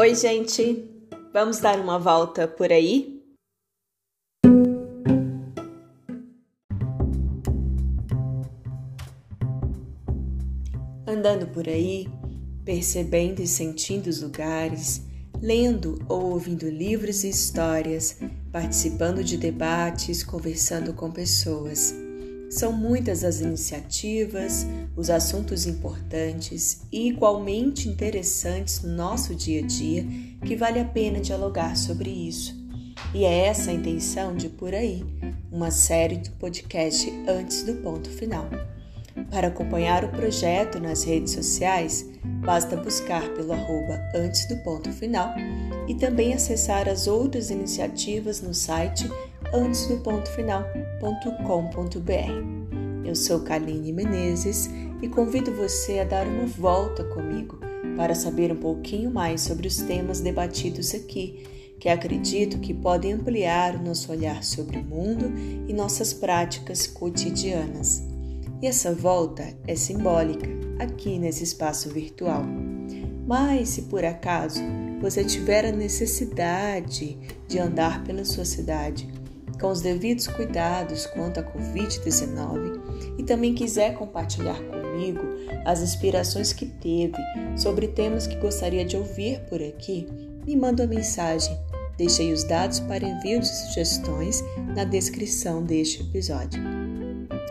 Oi, gente! Vamos dar uma volta por aí? Andando por aí, percebendo e sentindo os lugares, lendo ou ouvindo livros e histórias, participando de debates, conversando com pessoas. São muitas as iniciativas, os assuntos importantes e igualmente interessantes no nosso dia a dia que vale a pena dialogar sobre isso. E é essa a intenção de Por Aí, uma série do podcast Antes do Ponto Final. Para acompanhar o projeto nas redes sociais, basta buscar pelo arroba Antes do Ponto Final e também acessar as outras iniciativas no site antesdopontofinal.com.br. Eu sou Kaline Menezes e convido você a dar uma volta comigo para saber um pouquinho mais sobre os temas debatidos aqui, que acredito que podem ampliar o nosso olhar sobre o mundo e nossas práticas cotidianas. E essa volta é simbólica aqui nesse espaço virtual. Mas se por acaso você tiver a necessidade de andar pela sua cidade com os devidos cuidados quanto à Covid-19 e também quiser compartilhar comigo as inspirações que teve sobre temas que gostaria de ouvir por aqui, me manda uma mensagem. Deixei os dados para envio de sugestões na descrição deste episódio.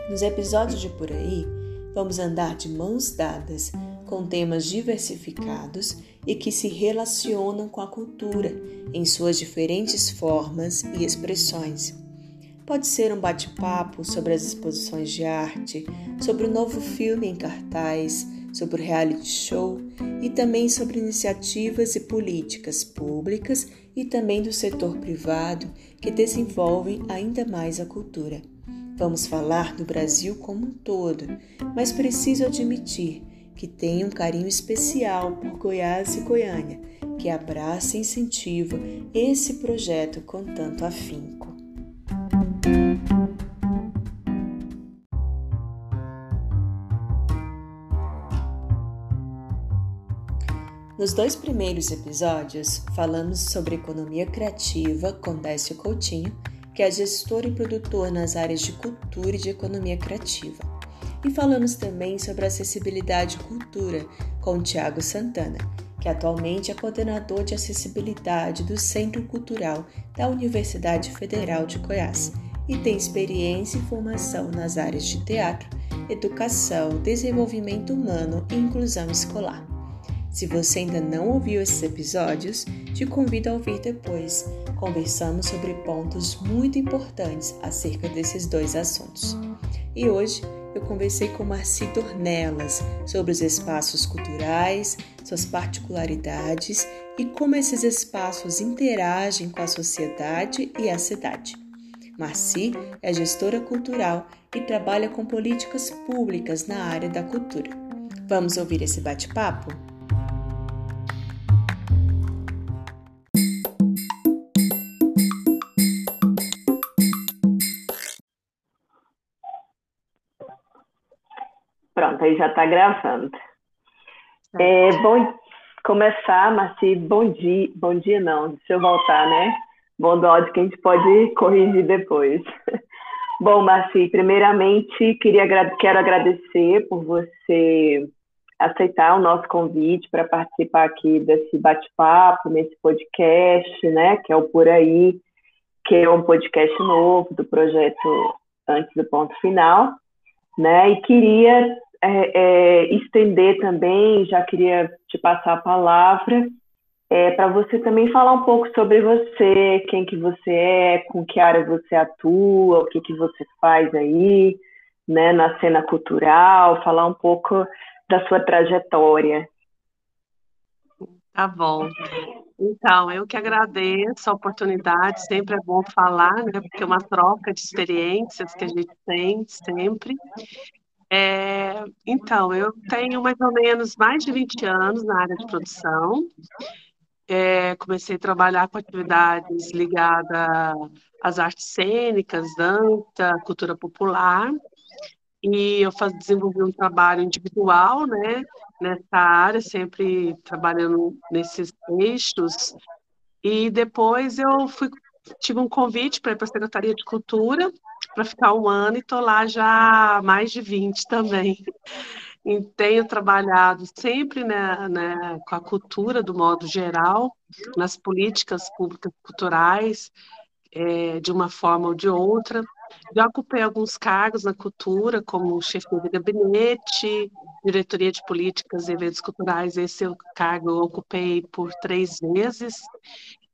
Nos episódios de por aí, vamos andar de mãos dadas com temas diversificados e que se relacionam com a cultura em suas diferentes formas e expressões. Pode ser um bate-papo sobre as exposições de arte, sobre o novo filme em cartaz, sobre o reality show e também sobre iniciativas e políticas públicas e também do setor privado que desenvolvem ainda mais a cultura. Vamos falar do Brasil como um todo, mas preciso admitir que tem um carinho especial por Goiás e Goiânia, que abraça e incentiva esse projeto com tanto afinco. Nos dois primeiros episódios, falamos sobre economia criativa com Décio Coutinho, que é gestor e produtor nas áreas de cultura e de economia criativa. E falamos também sobre acessibilidade e cultura com Tiago Santana, que atualmente é coordenador de acessibilidade do Centro Cultural da Universidade Federal de Goiás e tem experiência e formação nas áreas de teatro, educação, desenvolvimento humano e inclusão escolar. Se você ainda não ouviu esses episódios, te convido a ouvir depois. Conversamos sobre pontos muito importantes acerca desses dois assuntos. E hoje eu conversei com Marci Dornelas sobre os espaços culturais, suas particularidades e como esses espaços interagem com a sociedade e a cidade. Marci é gestora cultural e trabalha com políticas públicas na área da cultura. Vamos ouvir esse bate-papo? Pronto, aí já está gravando. É, bom começar, Marci, bom dia, bom dia não, deixa eu voltar, né? Bom áudio que a gente pode corrigir depois. Bom, Marci, primeiramente queria, quero agradecer por você aceitar o nosso convite para participar aqui desse bate-papo, nesse podcast, né, que é o Por Aí, que é um podcast novo do projeto Antes do Ponto Final, né, e queria é, é, estender também, já queria te passar a palavra, é, para você também falar um pouco sobre você, quem que você é, com que área você atua, o que que você faz aí, né, na cena cultural, falar um pouco da sua trajetória. Tá bom. Então, eu que agradeço a oportunidade, sempre é bom falar, né, porque é uma troca de experiências que a gente tem sempre. É, então, eu tenho mais ou menos mais de 20 anos na área de produção. É, comecei a trabalhar com atividades ligadas às artes cênicas, dança, cultura popular. e eu faz, desenvolvi um trabalho individual, né, nessa área, sempre trabalhando nesses eixos, e depois eu fui, tive um convite para ir para a Secretaria de Cultura, para ficar um ano, e estou lá já há mais de 20 também. E tenho trabalhado sempre né, né, com a cultura, do modo geral, nas políticas públicas culturais, é, de uma forma ou de outra. Já ocupei alguns cargos na cultura, como chefe de gabinete, diretoria de políticas e eventos culturais. Esse cargo eu ocupei por três vezes.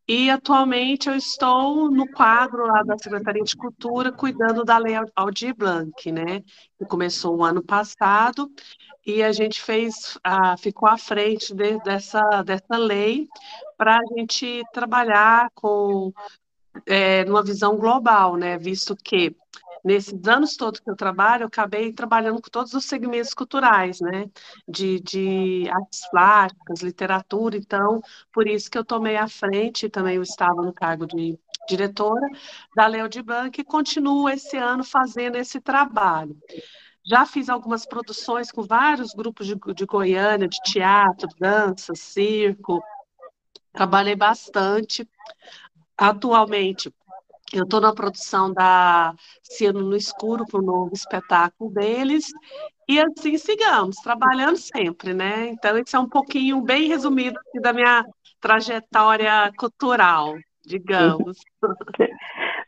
E atualmente eu estou no quadro lá da Secretaria de Cultura, cuidando da Lei Aldir Blanc, né? Que começou o ano passado e a gente fez, ficou à frente de, dessa, dessa lei para a gente trabalhar com é, numa visão global, né? Visto que nesses anos todos que eu trabalho, eu acabei trabalhando com todos os segmentos culturais, né? De, de artes plásticas, literatura, então, por isso que eu tomei a frente, também eu estava no cargo de diretora da Leo de Bank e continuo esse ano fazendo esse trabalho. Já fiz algumas produções com vários grupos de, de Goiânia, de teatro, dança, circo. Trabalhei bastante. Atualmente, eu estou na produção da Ciano no Escuro, para o novo espetáculo deles. E assim sigamos, trabalhando sempre, né? Então, isso é um pouquinho bem resumido da minha trajetória cultural, digamos.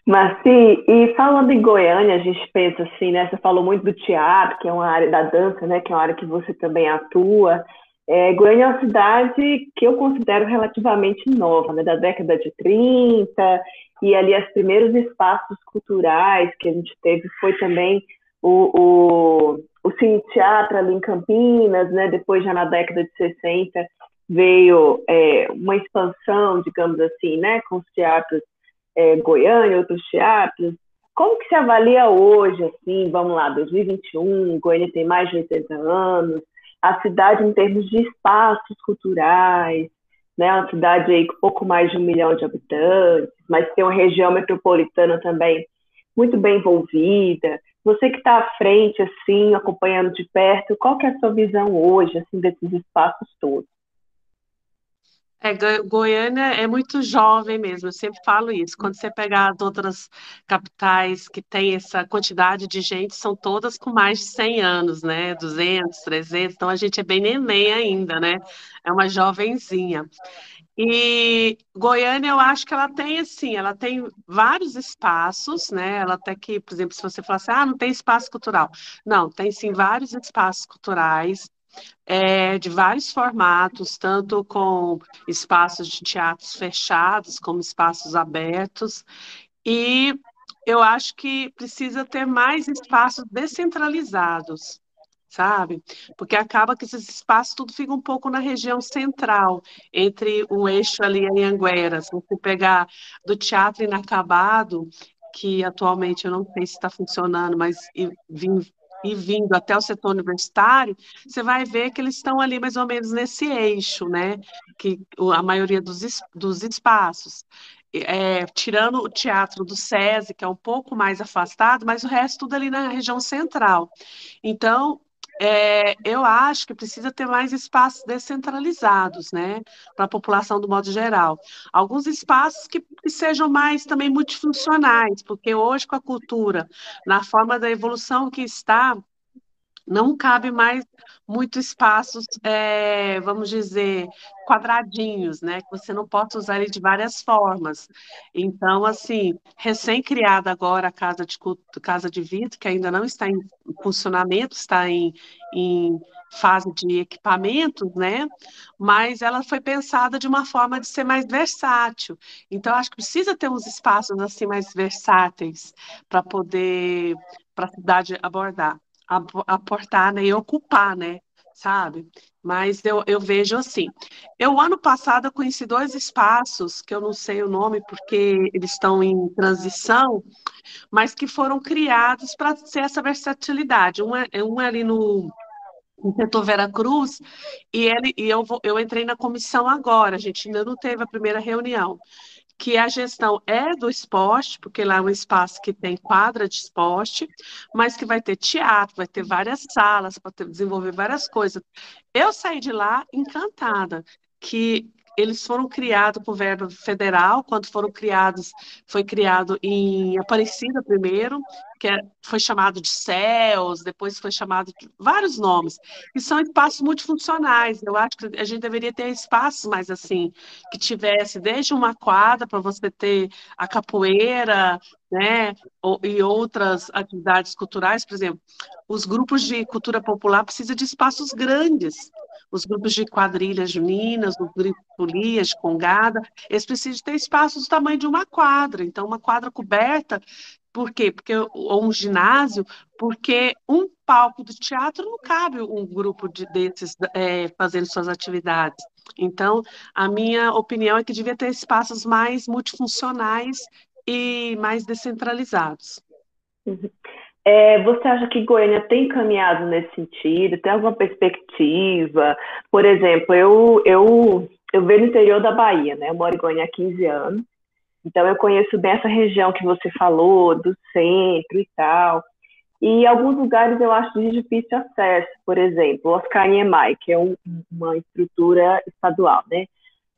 Marci, e falando em Goiânia, a gente pensa assim, né? Você falou muito do teatro, que é uma área da dança, né? Que é uma área que você também atua. É, Goiânia é uma cidade que eu considero relativamente nova, né, da década de 30, e ali os primeiros espaços culturais que a gente teve foi também o, o, o Cine Teatro ali em Campinas, né, depois já na década de 60 veio é, uma expansão, digamos assim, né, com os teatros é, Goiânia, outros teatros. Como que se avalia hoje, assim, vamos lá, 2021, Goiânia tem mais de 80 anos, a cidade em termos de espaços culturais, né? Uma cidade aí com pouco mais de um milhão de habitantes, mas tem uma região metropolitana também muito bem envolvida. Você que está à frente, assim, acompanhando de perto, qual que é a sua visão hoje, assim, desses espaços todos? É, Goiânia é muito jovem mesmo, eu sempre falo isso. Quando você pegar as outras capitais que tem essa quantidade de gente, são todas com mais de 100 anos, né? 200, 300, então a gente é bem neném ainda, né? É uma jovenzinha. E Goiânia, eu acho que ela tem assim, ela tem vários espaços, né? Ela até que, por exemplo, se você falar ah, não tem espaço cultural. Não, tem sim vários espaços culturais é, de vários formatos, tanto com espaços de teatros fechados, como espaços abertos, e eu acho que precisa ter mais espaços descentralizados, sabe? Porque acaba que esses espaços tudo fica um pouco na região central, entre o eixo ali em Anguera. Se você pegar do teatro inacabado, que atualmente eu não sei se está funcionando, mas vim e vindo até o setor universitário, você vai ver que eles estão ali mais ou menos nesse eixo, né? Que a maioria dos, dos espaços. É, tirando o teatro do SESI, que é um pouco mais afastado, mas o resto tudo ali na região central. Então, é, eu acho que precisa ter mais espaços descentralizados, né, para a população do modo geral. Alguns espaços que, que, sejam mais também multifuncionais, porque hoje com a cultura, na forma da evolução que está, não cabe mais muito espaços, é, vamos dizer, quadradinhos, né? Que você não pode usar ele de várias formas. Então, assim, recém-criada agora a Casa de, Casa de Vidro, que ainda não está em funcionamento, está em, em fase de equipamentos, né? Mas ela foi pensada de uma forma de ser mais versátil. Então, acho que precisa ter uns espaços assim mais versáteis para poder para a cidade abordar aportar né, e ocupar, né? Sabe? Mas eu, eu vejo assim. Eu, ano passado, conheci dois espaços, que eu não sei o nome porque eles estão em transição, mas que foram criados para ser essa versatilidade. Um é, um é ali no, no setor Veracruz, e, ele, e eu, vou, eu entrei na comissão agora, a gente ainda não teve a primeira reunião que a gestão é do esporte, porque lá é um espaço que tem quadra de esporte, mas que vai ter teatro, vai ter várias salas para desenvolver várias coisas. Eu saí de lá encantada, que eles foram criados por verba federal, quando foram criados, foi criado em Aparecida primeiro, que é, foi chamado de CELS, depois foi chamado de vários nomes, que são espaços multifuncionais. Eu acho que a gente deveria ter espaços mais assim, que tivesse desde uma quadra para você ter a capoeira, né, e outras atividades culturais, por exemplo, os grupos de cultura popular precisam de espaços grandes, os grupos de quadrilhas juninas, os grupos de congada, eles precisam ter espaços do tamanho de uma quadra. Então, uma quadra coberta, por quê? Porque, ou um ginásio, porque um palco do teatro não cabe um grupo de, desses é, fazendo suas atividades. Então, a minha opinião é que devia ter espaços mais multifuncionais e mais descentralizados. Uhum. É, você acha que Goiânia tem caminhado nesse sentido? Tem alguma perspectiva? Por exemplo, eu, eu, eu venho no interior da Bahia, né? Eu moro em Goiânia há 15 anos. Então, eu conheço bem essa região que você falou, do centro e tal. E alguns lugares eu acho de difícil acesso. Por exemplo, Oscar Niemeyer, que é um, uma estrutura estadual, né?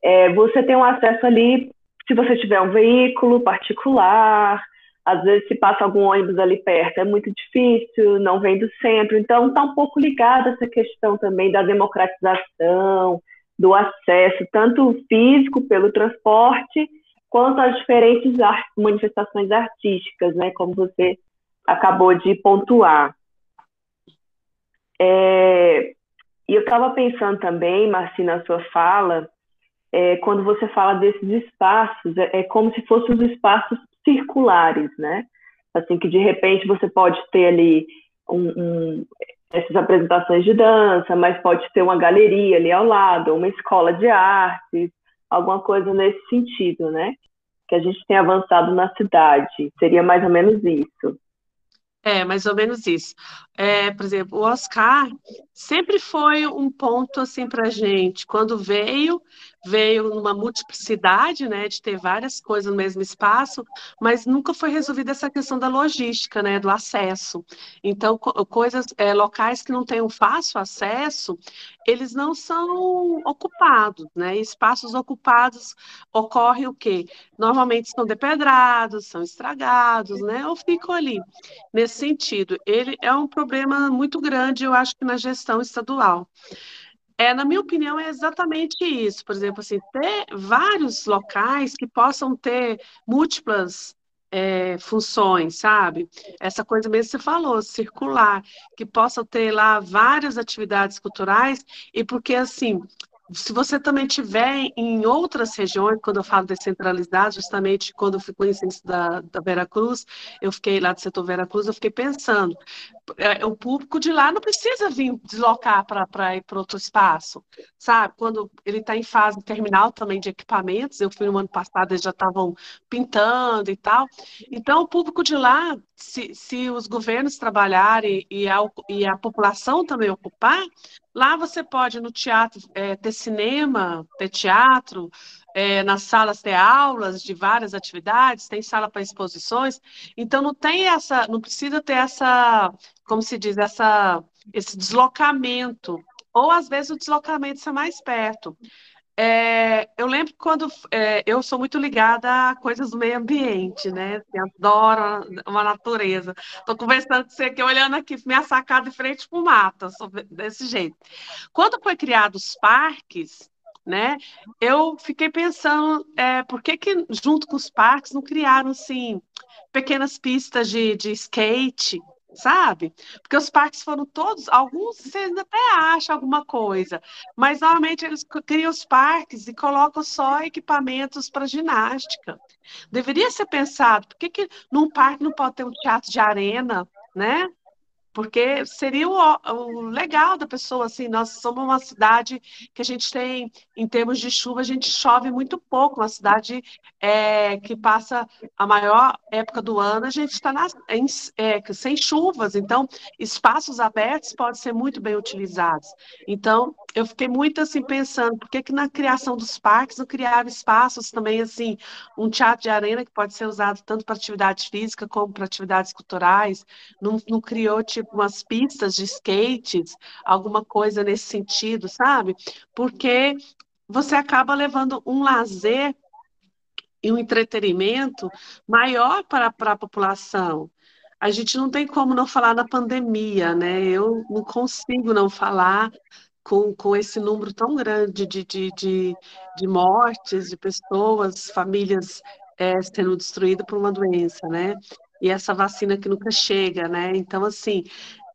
É, você tem um acesso ali, se você tiver um veículo particular, às vezes se passa algum ônibus ali perto, é muito difícil, não vem do centro, então está um pouco ligada essa questão também da democratização, do acesso, tanto físico pelo transporte, quanto às diferentes manifestações artísticas, né, como você acabou de pontuar. É, e eu estava pensando também, Marci, na sua fala, é, quando você fala desses espaços, é, é como se fossem os espaços circulares, né? Assim que de repente você pode ter ali um, um, essas apresentações de dança, mas pode ter uma galeria ali ao lado, uma escola de artes, alguma coisa nesse sentido, né? Que a gente tem avançado na cidade. Seria mais ou menos isso. É, mais ou menos isso. É, por exemplo, o Oscar sempre foi um ponto assim para gente. Quando veio, veio numa multiplicidade, né, de ter várias coisas no mesmo espaço, mas nunca foi resolvida essa questão da logística, né, do acesso. Então, co coisas, é, locais que não têm um fácil acesso, eles não são ocupados, né? Espaços ocupados ocorre o quê? Normalmente são depedrados, são estragados, né? Ou ficam ali. Nesse sentido, ele é um problema problema muito grande, eu acho que na gestão estadual. É, na minha opinião, é exatamente isso. Por exemplo, assim, ter vários locais que possam ter múltiplas é, funções, sabe? Essa coisa mesmo que você falou, circular, que possam ter lá várias atividades culturais, e porque, assim, se você também tiver em outras regiões, quando eu falo descentralizado, justamente quando eu fui conhecendo da, da Vera Cruz, eu fiquei lá do setor Vera Cruz, eu fiquei pensando, o público de lá não precisa vir deslocar para ir para outro espaço, sabe? Quando ele está em fase terminal também de equipamentos, eu fui no ano passado, eles já estavam pintando e tal. Então, o público de lá, se, se os governos trabalharem e a, e a população também ocupar, lá você pode, no teatro, é, ter cinema, ter teatro, é, nas salas ter aulas de várias atividades, tem sala para exposições, então não tem essa, não precisa ter essa, como se diz, essa, esse deslocamento, ou às vezes o deslocamento é mais perto. É, eu lembro quando é, eu sou muito ligada a coisas do meio ambiente, né? Eu adoro uma natureza. Estou conversando com você aqui, olhando aqui, minha sacada de frente para o mato, desse jeito. Quando foi criado os parques, né? Eu fiquei pensando, é, por que, que junto com os parques não criaram assim pequenas pistas de, de skate, sabe? Porque os parques foram todos, alguns você até acha alguma coisa, mas normalmente eles criam os parques e colocam só equipamentos para ginástica. Deveria ser pensado, por que, que num parque não pode ter um teatro de arena, né? Porque seria o, o, legal da pessoa, assim, nós somos uma cidade que a gente tem, em termos de chuva, a gente chove muito pouco, uma cidade é, que passa a maior época do ano, a gente está é, sem chuvas, então espaços abertos podem ser muito bem utilizados. Então, eu fiquei muito assim pensando, por que, que na criação dos parques não criaram espaços também, assim, um teatro de arena que pode ser usado tanto para atividade física como para atividades culturais, não, não criou, umas pistas de skates, alguma coisa nesse sentido, sabe? Porque você acaba levando um lazer e um entretenimento maior para, para a população. A gente não tem como não falar na pandemia, né? Eu não consigo não falar com, com esse número tão grande de, de, de, de mortes, de pessoas, famílias é, sendo destruídas por uma doença, né? E essa vacina que nunca chega, né? Então, assim,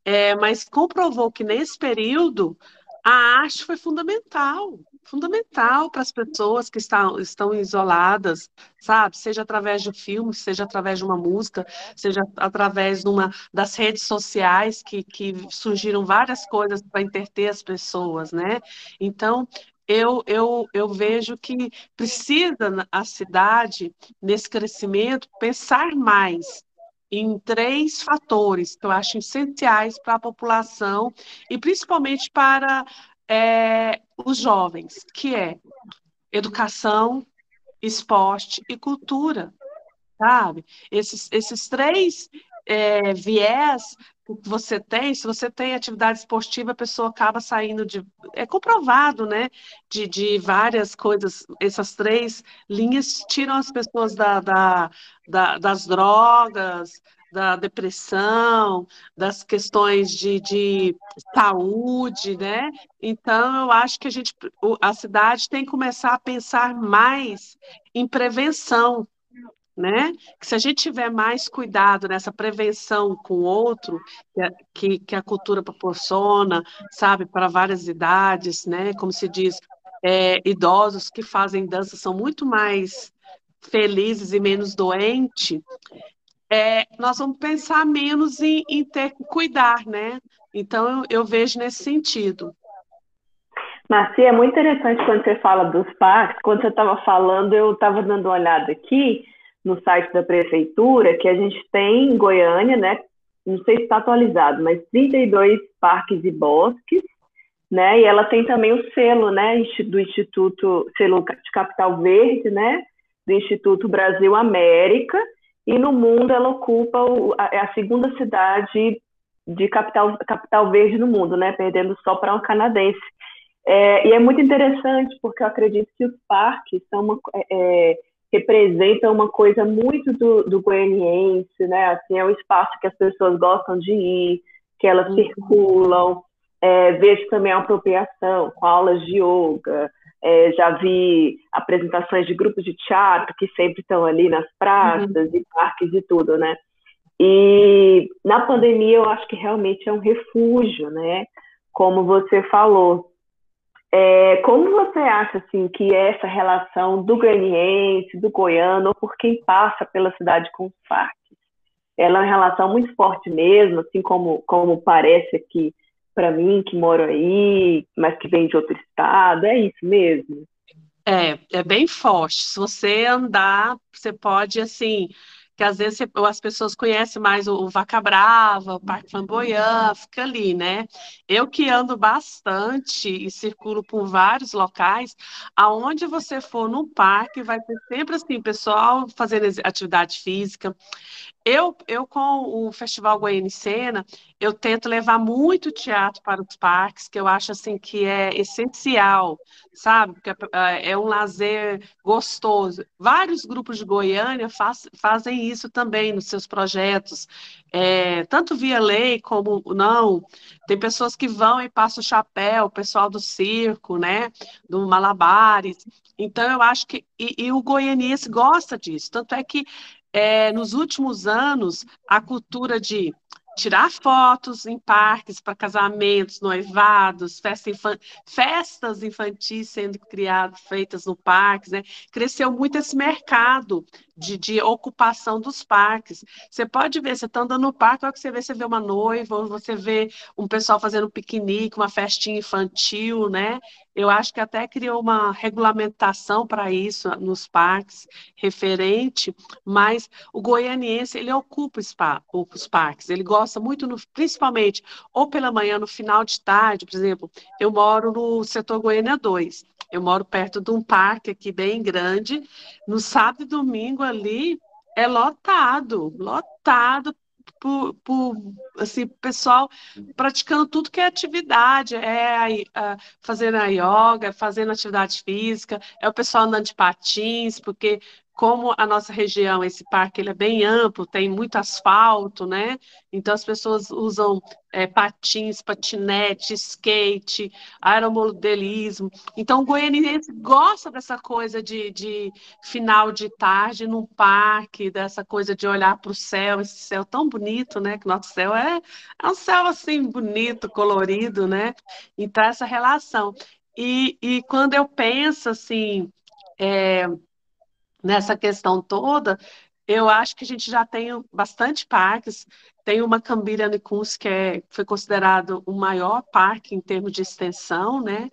é, mas comprovou que nesse período a arte foi fundamental, fundamental para as pessoas que estão, estão isoladas, sabe? Seja através de filme, seja através de uma música, seja através de uma, das redes sociais que, que surgiram várias coisas para interter as pessoas, né? Então, eu, eu, eu vejo que precisa a cidade, nesse crescimento, pensar mais em três fatores que eu acho essenciais para a população e principalmente para é, os jovens, que é educação, esporte e cultura, sabe? Esses, esses três é, viés que você tem, se você tem atividade esportiva, a pessoa acaba saindo de. É comprovado, né? De, de várias coisas, essas três linhas tiram as pessoas da, da, da das drogas, da depressão, das questões de, de saúde, né? Então, eu acho que a gente, a cidade tem que começar a pensar mais em prevenção, né? Que se a gente tiver mais cuidado nessa prevenção com o outro, que a, que, que a cultura proporciona, sabe, para várias idades, né? Como se diz, é, idosos que fazem dança são muito mais felizes e menos doentes, é, nós vamos pensar menos em, em, ter que cuidar, né? Então, eu, eu vejo nesse sentido. Marcia, é muito interessante quando você fala dos parques. Quando você estava falando, eu estava dando uma olhada aqui no site da prefeitura, que a gente tem em Goiânia, né? Não sei se está atualizado, mas 32 parques e bosques, né? E ela tem também o selo, né? Do Instituto, selo de Capital Verde, né? Do Instituto Brasil América. E no mundo ela ocupa o, a, é a segunda cidade de capital, capital verde no mundo, né? Perdendo só para um canadense. É, e é muito interessante porque eu acredito que os parques são uma, é, é representa uma coisa muito do, do goianiense, né? Assim, é um espaço que as pessoas gostam de ir, que elas uhum. circulam. É, vejo também a apropriação com aulas de yoga. É, já vi apresentações de grupos de teatro que sempre estão ali nas praças uhum. e parques e tudo, né? E na pandemia eu acho que realmente é um refúgio, né? Como você falou, é, como você acha assim que é essa relação do graniense, do goiano, ou por quem passa pela cidade com os parques? Ela é uma relação muito forte mesmo, assim como, como parece aqui para mim, que moro aí, mas que vem de outro estado, é isso mesmo? É, é bem forte. Se você andar, você pode, assim, que às vezes as pessoas conhecem mais o, Vaca Brava, o Parque Flamboyant, fica ali, né? Eu que ando bastante e circulo por vários locais, aonde você for no parque, vai ter sempre assim, pessoal fazendo atividade física. Eu, eu com o Festival Goiânia Cena, eu tento levar muito teatro para os parques, que eu acho assim que é essencial, sabe? Porque é, é um lazer gostoso. Vários grupos de Goiânia faz, fazem isso também nos seus projetos, é, tanto via lei como não. Tem pessoas que vão e passam o chapéu, o pessoal do circo, né? Do Malabares. Então, eu acho que. E, e o goianiense gosta disso. Tanto é que é, nos últimos anos, a cultura de tirar fotos em parques para casamentos, noivados, festa infan... festas infantis sendo criadas, feitas no parques, né? Cresceu muito esse mercado de, de, ocupação dos parques. Você pode ver, você está andando no parque, olha que você vê, você vê uma noiva, você vê um pessoal fazendo piquenique, uma festinha infantil, né? Eu acho que até criou uma regulamentação para isso nos parques, referente, mas o goianiense, ele ocupa os parques, ele gosta muito, no, principalmente, ou pela manhã, no final de tarde, por exemplo, eu moro no setor Goiânia 2, eu moro perto de um parque aqui bem grande, no sábado e domingo ali é lotado, lotado por, por assim, pessoal praticando tudo que é atividade, é a, a, fazendo a yoga, fazendo atividade física, é o pessoal andando de patins, porque como a nossa região, esse parque ele é bem amplo, tem muito asfalto, né? Então as pessoas usam é, patins, patinete, skate, aeromodelismo. Então o goianiense gosta dessa coisa de, de final de tarde num parque, dessa coisa de olhar para o céu, esse céu tão bonito, né? Que nosso céu é, é um céu assim bonito, colorido, né? Então essa relação. E, e quando eu penso assim, é, nessa questão toda, eu acho que a gente já tem bastante parques. Tem uma Cambira Nicuns, que é, foi considerado o maior parque em termos de extensão, né?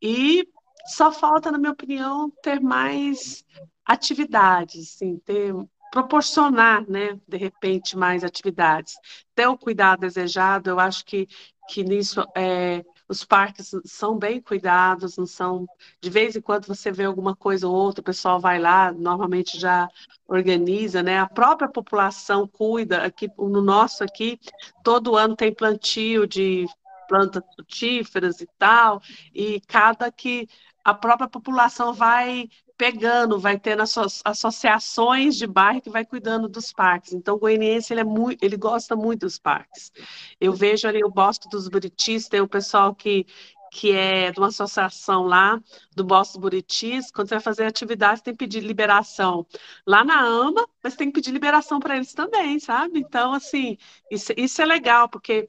E só falta, na minha opinião, ter mais atividades, assim, ter, proporcionar, né, de repente, mais atividades. Ter o cuidado desejado, eu acho que, que nisso é, os parques são bem cuidados, não são. De vez em quando você vê alguma coisa ou outra, o pessoal vai lá, normalmente já organiza, né? A própria população cuida. Aqui no nosso aqui, todo ano tem plantio de plantas frutíferas e tal, e cada que a própria população vai pegando, vai tendo associações de bairro que vai cuidando dos parques. Então, o goianiense, ele, é muito, ele gosta muito dos parques. Eu vejo ali o Bosto dos Buritis, tem o pessoal que, que é de uma associação lá, do Bosto Buritis, quando você vai fazer atividade, tem que pedir liberação lá na AMA, mas tem que pedir liberação para eles também, sabe? Então, assim, isso, isso é legal, porque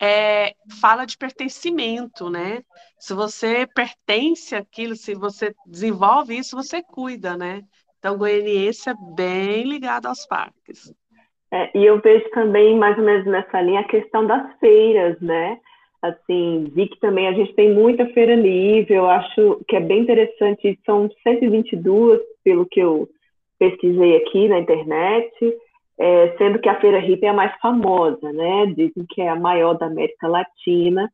é, fala de pertencimento, né? Se você pertence àquilo, se você desenvolve isso, você cuida, né? Então, goianiense é bem ligado aos parques. É, e eu vejo também, mais ou menos nessa linha, a questão das feiras, né? Assim, vi que também a gente tem muita feira livre, eu acho que é bem interessante, são 122, pelo que eu pesquisei aqui na internet, é, sendo que a Feira Hippie é a mais famosa, né? Dizem que é a maior da América Latina.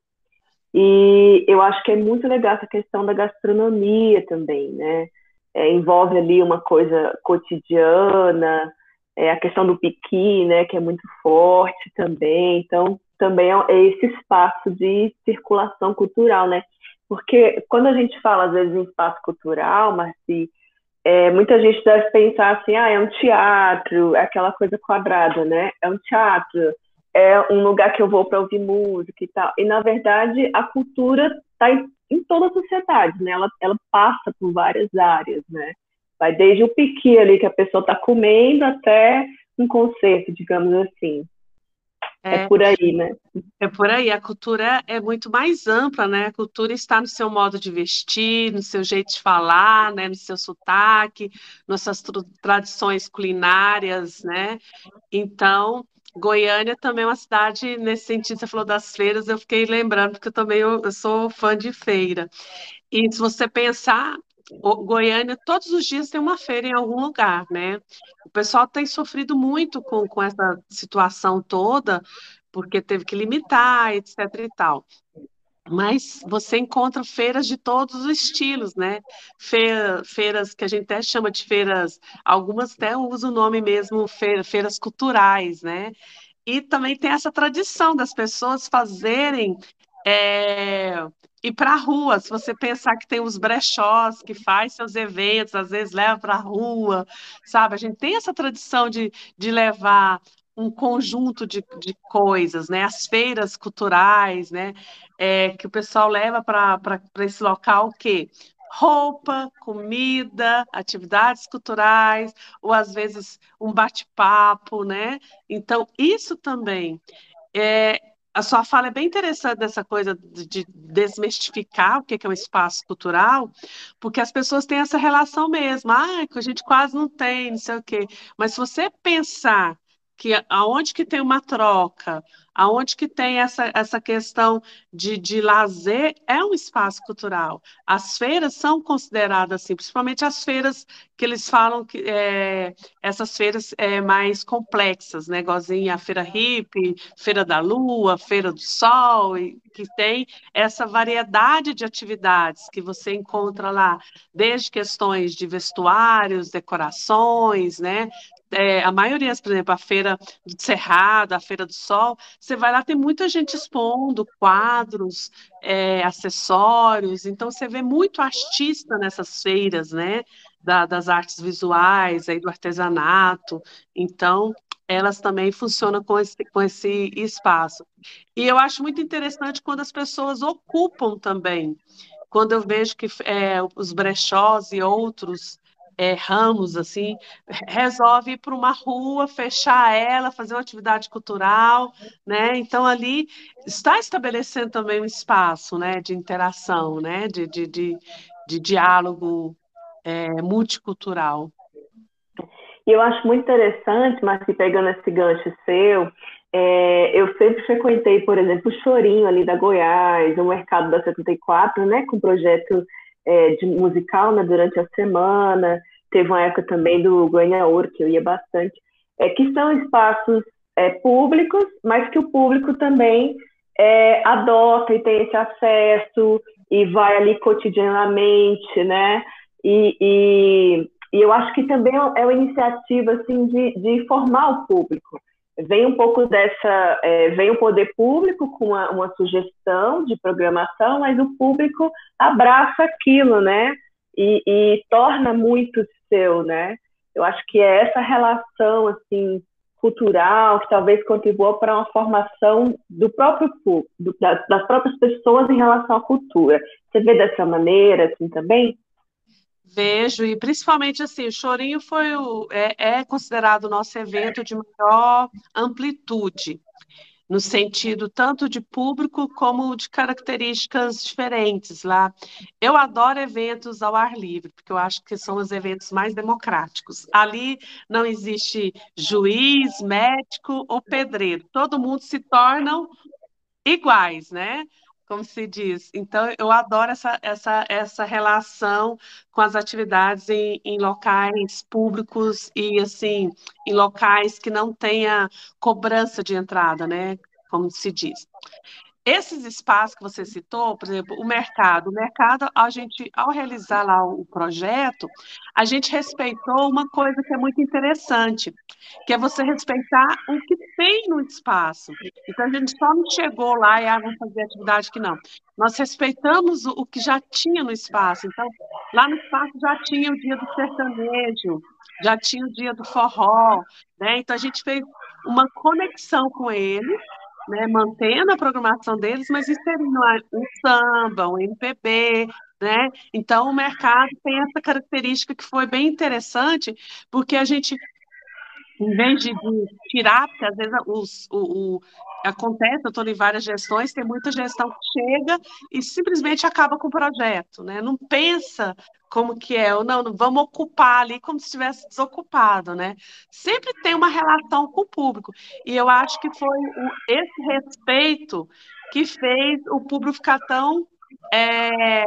E eu acho que é muito legal essa questão da gastronomia também, né? É, envolve ali uma coisa cotidiana, é, a questão do piqui, né? Que é muito forte também. Então, também é, esse espaço de circulação cultural, né? Porque quando a gente fala, às vezes, em espaço cultural, Marci, é, muita gente deve pensar assim, ah, é um teatro, é aquela coisa quadrada, né? É um teatro, é um lugar que eu vou para ouvir música e tal. E, na verdade, a cultura está em, em, toda a sociedade, né? Ela, ela passa por várias áreas, né? Vai desde o piqui ali que a pessoa está comendo até um concerto, digamos assim. É, é, por aí, né? É por aí. A cultura é muito mais ampla, né? A cultura está no seu modo de vestir, no seu jeito de falar, né? No seu sotaque, nossas tradições culinárias, né? Então, Goiânia também é uma cidade, nesse sentido, você falou das feiras, eu fiquei lembrando, porque eu também eu, eu sou fã de feira. E se você pensar, Goiânia, todos os dias tem uma feira em algum lugar, né? O pessoal tem sofrido muito com, com essa situação toda, porque teve que limitar, etc e tal. Mas você encontra feiras de todos os estilos, né? Feira, feiras que a gente até chama de feiras, algumas até usam o nome mesmo, feira, feiras culturais, né? E também tem essa tradição das pessoas fazerem é, ir para a rua. Se você pensar que tem os brechós que faz seus eventos, às vezes leva para a rua, sabe? A gente tem essa tradição de, de levar um conjunto de, de coisas, né? As feiras culturais, né? É, que o pessoal leva para esse local o quê? Roupa, comida, atividades culturais, ou às vezes um bate-papo, né? Então, isso também é, a sua fala é bem interessante dessa coisa de desmistificar o que é um espaço cultural, porque as pessoas têm essa relação mesmo, ah, a gente quase não tem, não sei o quê. Mas se você pensar que aonde que tem uma troca, aonde que tem essa, essa questão de, de lazer, é um espaço cultural. As feiras são consideradas assim, principalmente as feiras que eles falam que é, essas feiras é, mais complexas, né? Igualzinho a Feira Hippie, Feira da Lua, Feira do Sol, e, que tem essa variedade de atividades que você encontra lá, desde questões de vestuários, decorações, né? É, a maioria, por exemplo, a feira do Cerrado, a Feira do Sol, você vai lá, tem muita gente expondo quadros, é, acessórios, então você vê muito artista nessas feiras, né? Da, das artes visuais, aí do artesanato, então elas também funcionam com esse, com esse espaço. E eu acho muito interessante quando as pessoas ocupam também, quando eu vejo que é, os brechós e outros é, ramos, assim, resolve ir para uma rua, fechar ela, fazer uma atividade cultural, né? Então, ali está estabelecendo também um espaço, né, de interação, né, de, de, de, de diálogo é, multicultural. E eu acho muito interessante, Marci, pegando esse gancho seu, é, eu sempre frequentei, por exemplo, o Chorinho ali da Goiás, o Mercado da 74, né, com projeto é, de musical né, durante a semana. Teve uma época também do Ganha Ouro, que eu ia bastante, é, que são espaços é, públicos, mas que o público também é, adota e tem esse acesso e vai ali cotidianamente, né? E, e, e eu acho que também é uma iniciativa assim de, de formar o público vem um pouco dessa, é, vem o poder público com uma, uma, sugestão de programação, mas o público abraça aquilo, né? E, e, torna muito seu, né? Eu acho que é essa relação assim cultural que talvez contribua para uma formação do próprio público, das, das próprias pessoas em relação à cultura. Você vê dessa maneira assim também? Vejo, e principalmente assim, o Chorinho foi o, é, é considerado o nosso evento de maior amplitude, no sentido tanto de público como de características diferentes lá. Eu adoro eventos ao ar livre, porque eu acho que são os eventos mais democráticos. Ali não existe juiz, médico ou pedreiro, todo mundo se tornam iguais, né? Como se diz. Então, eu adoro essa, essa, essa relação com as atividades em, em locais públicos e, assim, em locais que não tenha cobrança de entrada, né? Como se diz. Esses espaços que você citou, por exemplo, o mercado. O mercado, a gente, ao realizar lá o projeto, a gente respeitou uma coisa que é muito interessante, que é você respeitar o que tem no espaço. Então, a gente só não chegou lá e ah, vamos fazer atividade que não. Nós respeitamos o que já tinha no espaço. Então, lá no espaço já tinha o dia do sertanejo, já tinha o dia do forró, né? Então, a gente fez uma conexão com ele né, mantendo a programação deles, mas inserindo um samba, um MPB, né? Então o mercado tem essa característica que foi bem interessante, porque a gente em vez de, tirar, porque às vezes os, o, o, acontece, eu estou em várias gestões, tem muita gestão que chega e simplesmente acaba com o projeto, né? Não pensa como que é, ou não, não vamos ocupar ali como se estivesse desocupado, né? Sempre tem uma relação com o público. E eu acho que foi o, esse respeito que fez o público ficar tão é,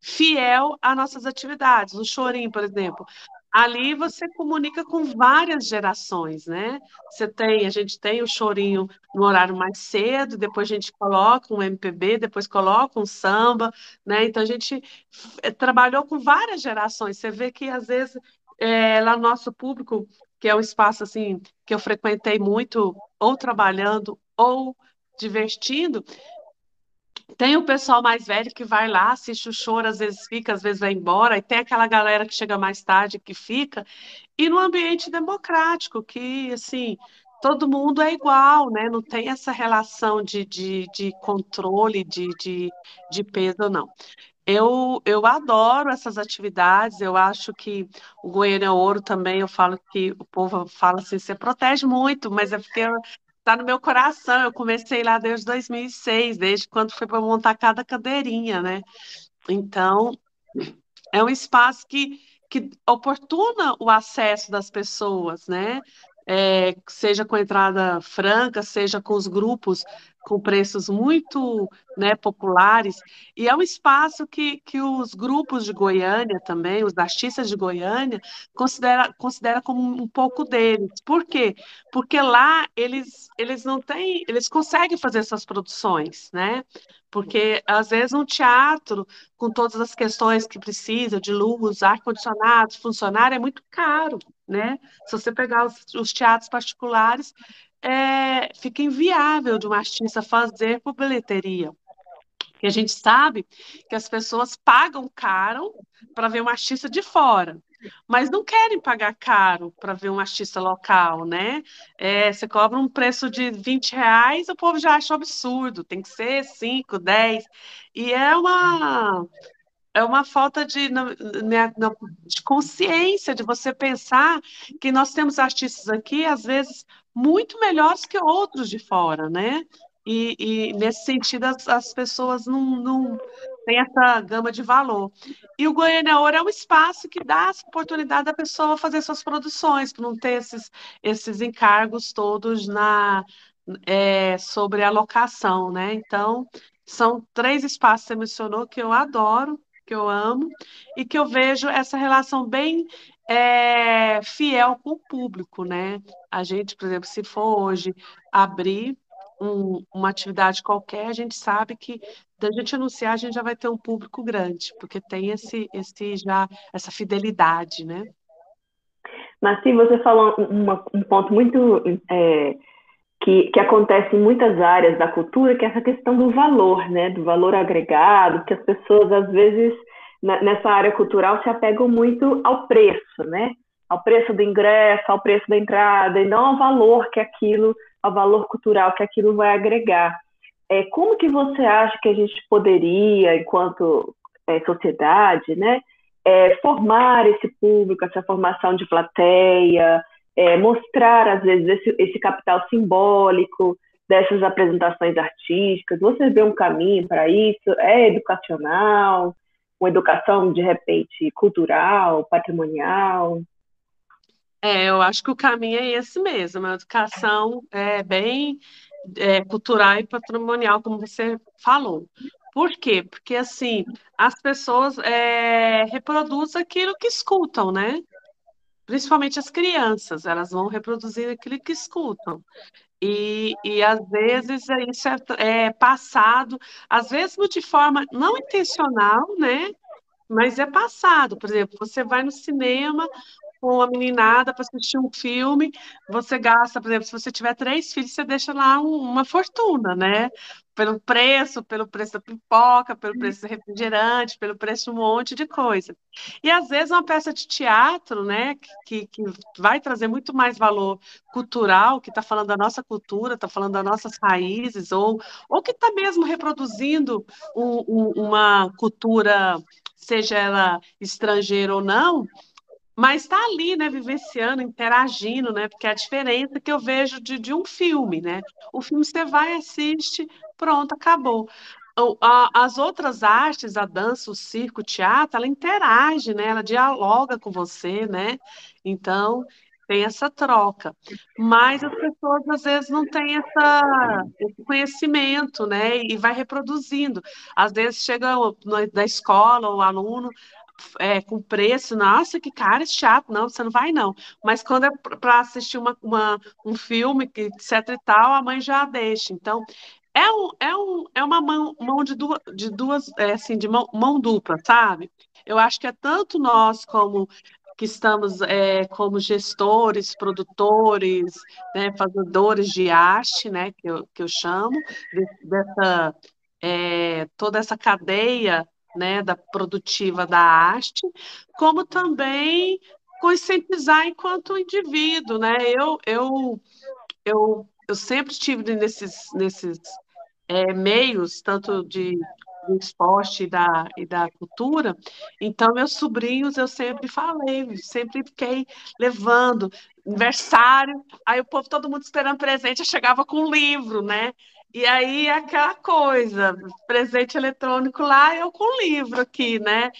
fiel às nossas atividades. O Chorinho, por exemplo, ali você comunica com várias gerações, né? Você tem, a gente tem o chorinho no horário mais cedo, depois a gente coloca um MPB, depois coloca um samba, né? Então a gente eh, trabalhou com várias gerações. Você vê que às vezes é, lá no nosso público, que é um espaço assim que eu frequentei muito, ou trabalhando ou divertindo, tem o pessoal mais velho que vai lá, assiste o choro, às vezes fica, às vezes vai embora, e tem aquela galera que chega mais tarde que fica, e no ambiente democrático, que assim, todo mundo é igual, né? Não tem essa relação de, de, de controle, de, de, de peso, não. Eu, eu adoro essas atividades, eu acho que o Goiânia Ouro também, eu falo que o povo fala assim, você protege muito, mas é porque tá no meu coração. Eu comecei lá desde 2006, desde quando foi para montar cada cadeirinha, né? Então, é um espaço que, que oportuna o acesso das pessoas, né? É, seja com entrada franca, seja com os grupos com preços muito né, populares, e é um espaço que, que os grupos de Goiânia também, os artistas de Goiânia, considera, considera como um pouco deles. Por quê? Porque lá eles, eles não têm, eles conseguem fazer essas produções, né? Porque às vezes um teatro, com todas as questões que precisa, de luz, ar-condicionado, funcionário, é muito caro, né? Se você pegar os, os teatros particulares, é, fica inviável de um artista fazer por bilheteria. E a gente sabe que as pessoas pagam caro para ver um artista de fora, mas não querem pagar caro para ver um artista local, né? É, você cobra um preço de 20 reais, o povo já acha um absurdo, tem que ser 5, 10. E é uma, é uma falta de, de consciência, de você pensar que nós temos artistas aqui, às vezes, muito melhores que outros de fora, né? E, e nesse sentido, as, as, pessoas não, não têm essa gama de valor. E o Goiânia Ouro é um espaço que dá essa oportunidade da pessoa fazer suas produções, para não ter esses, esses encargos todos na, é, sobre a locação, né? Então, são três espaços que você mencionou que eu adoro, que eu amo, e que eu vejo essa relação bem é, fiel com o público, né? A gente, por exemplo, se for hoje abrir um, uma atividade qualquer, a gente sabe que da gente anunciar a gente já vai ter um público grande, porque tem esse, esse já essa fidelidade, né? Se você falou uma, um ponto muito é, que, que acontece em muitas áreas da cultura, que é essa questão do valor, né? Do valor agregado, que as pessoas às vezes nessa área cultural se apegam muito ao preço, né? Ao preço do ingresso, ao preço da entrada, e não ao valor que aquilo, ao valor cultural que aquilo vai agregar. É, como que você acha que a gente poderia, enquanto é, sociedade, né, é, formar esse público, essa formação de plateia, é, mostrar, às vezes, esse, esse capital simbólico dessas apresentações artísticas? Você vê um caminho para isso? É educacional? Uma educação, de repente, cultural, patrimonial? É, eu acho que o caminho é esse mesmo, uma educação é, bem é, cultural e patrimonial, como você falou. Por quê? Porque, assim, as pessoas é, reproduzem aquilo que escutam, né? Principalmente as crianças, elas vão reproduzir aquilo que escutam. E, e às vezes isso é, é passado, às vezes de forma não intencional, né? Mas é passado. Por exemplo, você vai no cinema com uma meninada para assistir um filme, você gasta, por exemplo, se você tiver três filhos, você deixa lá um, uma fortuna, né? pelo preço, pelo preço da pipoca, pelo preço do refrigerante, pelo preço de um monte de coisa. E às vezes uma peça de teatro, né, que, que vai trazer muito mais valor cultural, que está falando da nossa cultura, está falando das nossas raízes, ou, ou que está mesmo reproduzindo um, um, uma cultura, seja ela estrangeira ou não, mas está ali, né, vivenciando, interagindo, né, porque é a diferença que eu vejo de, de um filme, né, o filme você vai, assiste, pronto, acabou. As outras artes, a dança, o circo, o teatro, ela interage, né, ela dialoga com você, né, então tem essa troca, mas as pessoas às vezes não têm essa, esse conhecimento, né, e vai reproduzindo. Às vezes chega da escola o aluno, é, com preço, nossa, que cara chato, não, você não vai não. Mas quando é para assistir uma, uma, um filme, etc e tal, a mãe já deixa. Então, é, um, é, um, é uma mão, mão de duas, de duas é, assim, de mão, mão dupla, sabe? Eu acho que é tanto nós como que estamos é, como gestores, produtores, né, fazedores de arte, né, que eu, que eu chamo, dessa, é, toda essa cadeia né, da produtiva da arte, como também conscientizar enquanto indivíduo, né? Eu, eu, eu, eu sempre estive nesses, nesses é, meios, tanto de do esporte e da, e da cultura. Então, meus sobrinhos, eu sempre falei, sempre fiquei levando. aniversário, aí o povo, todo mundo esperando presente, eu chegava com um livro, né? E aí aquela coisa, presente eletrônico lá, eu com livro aqui, né?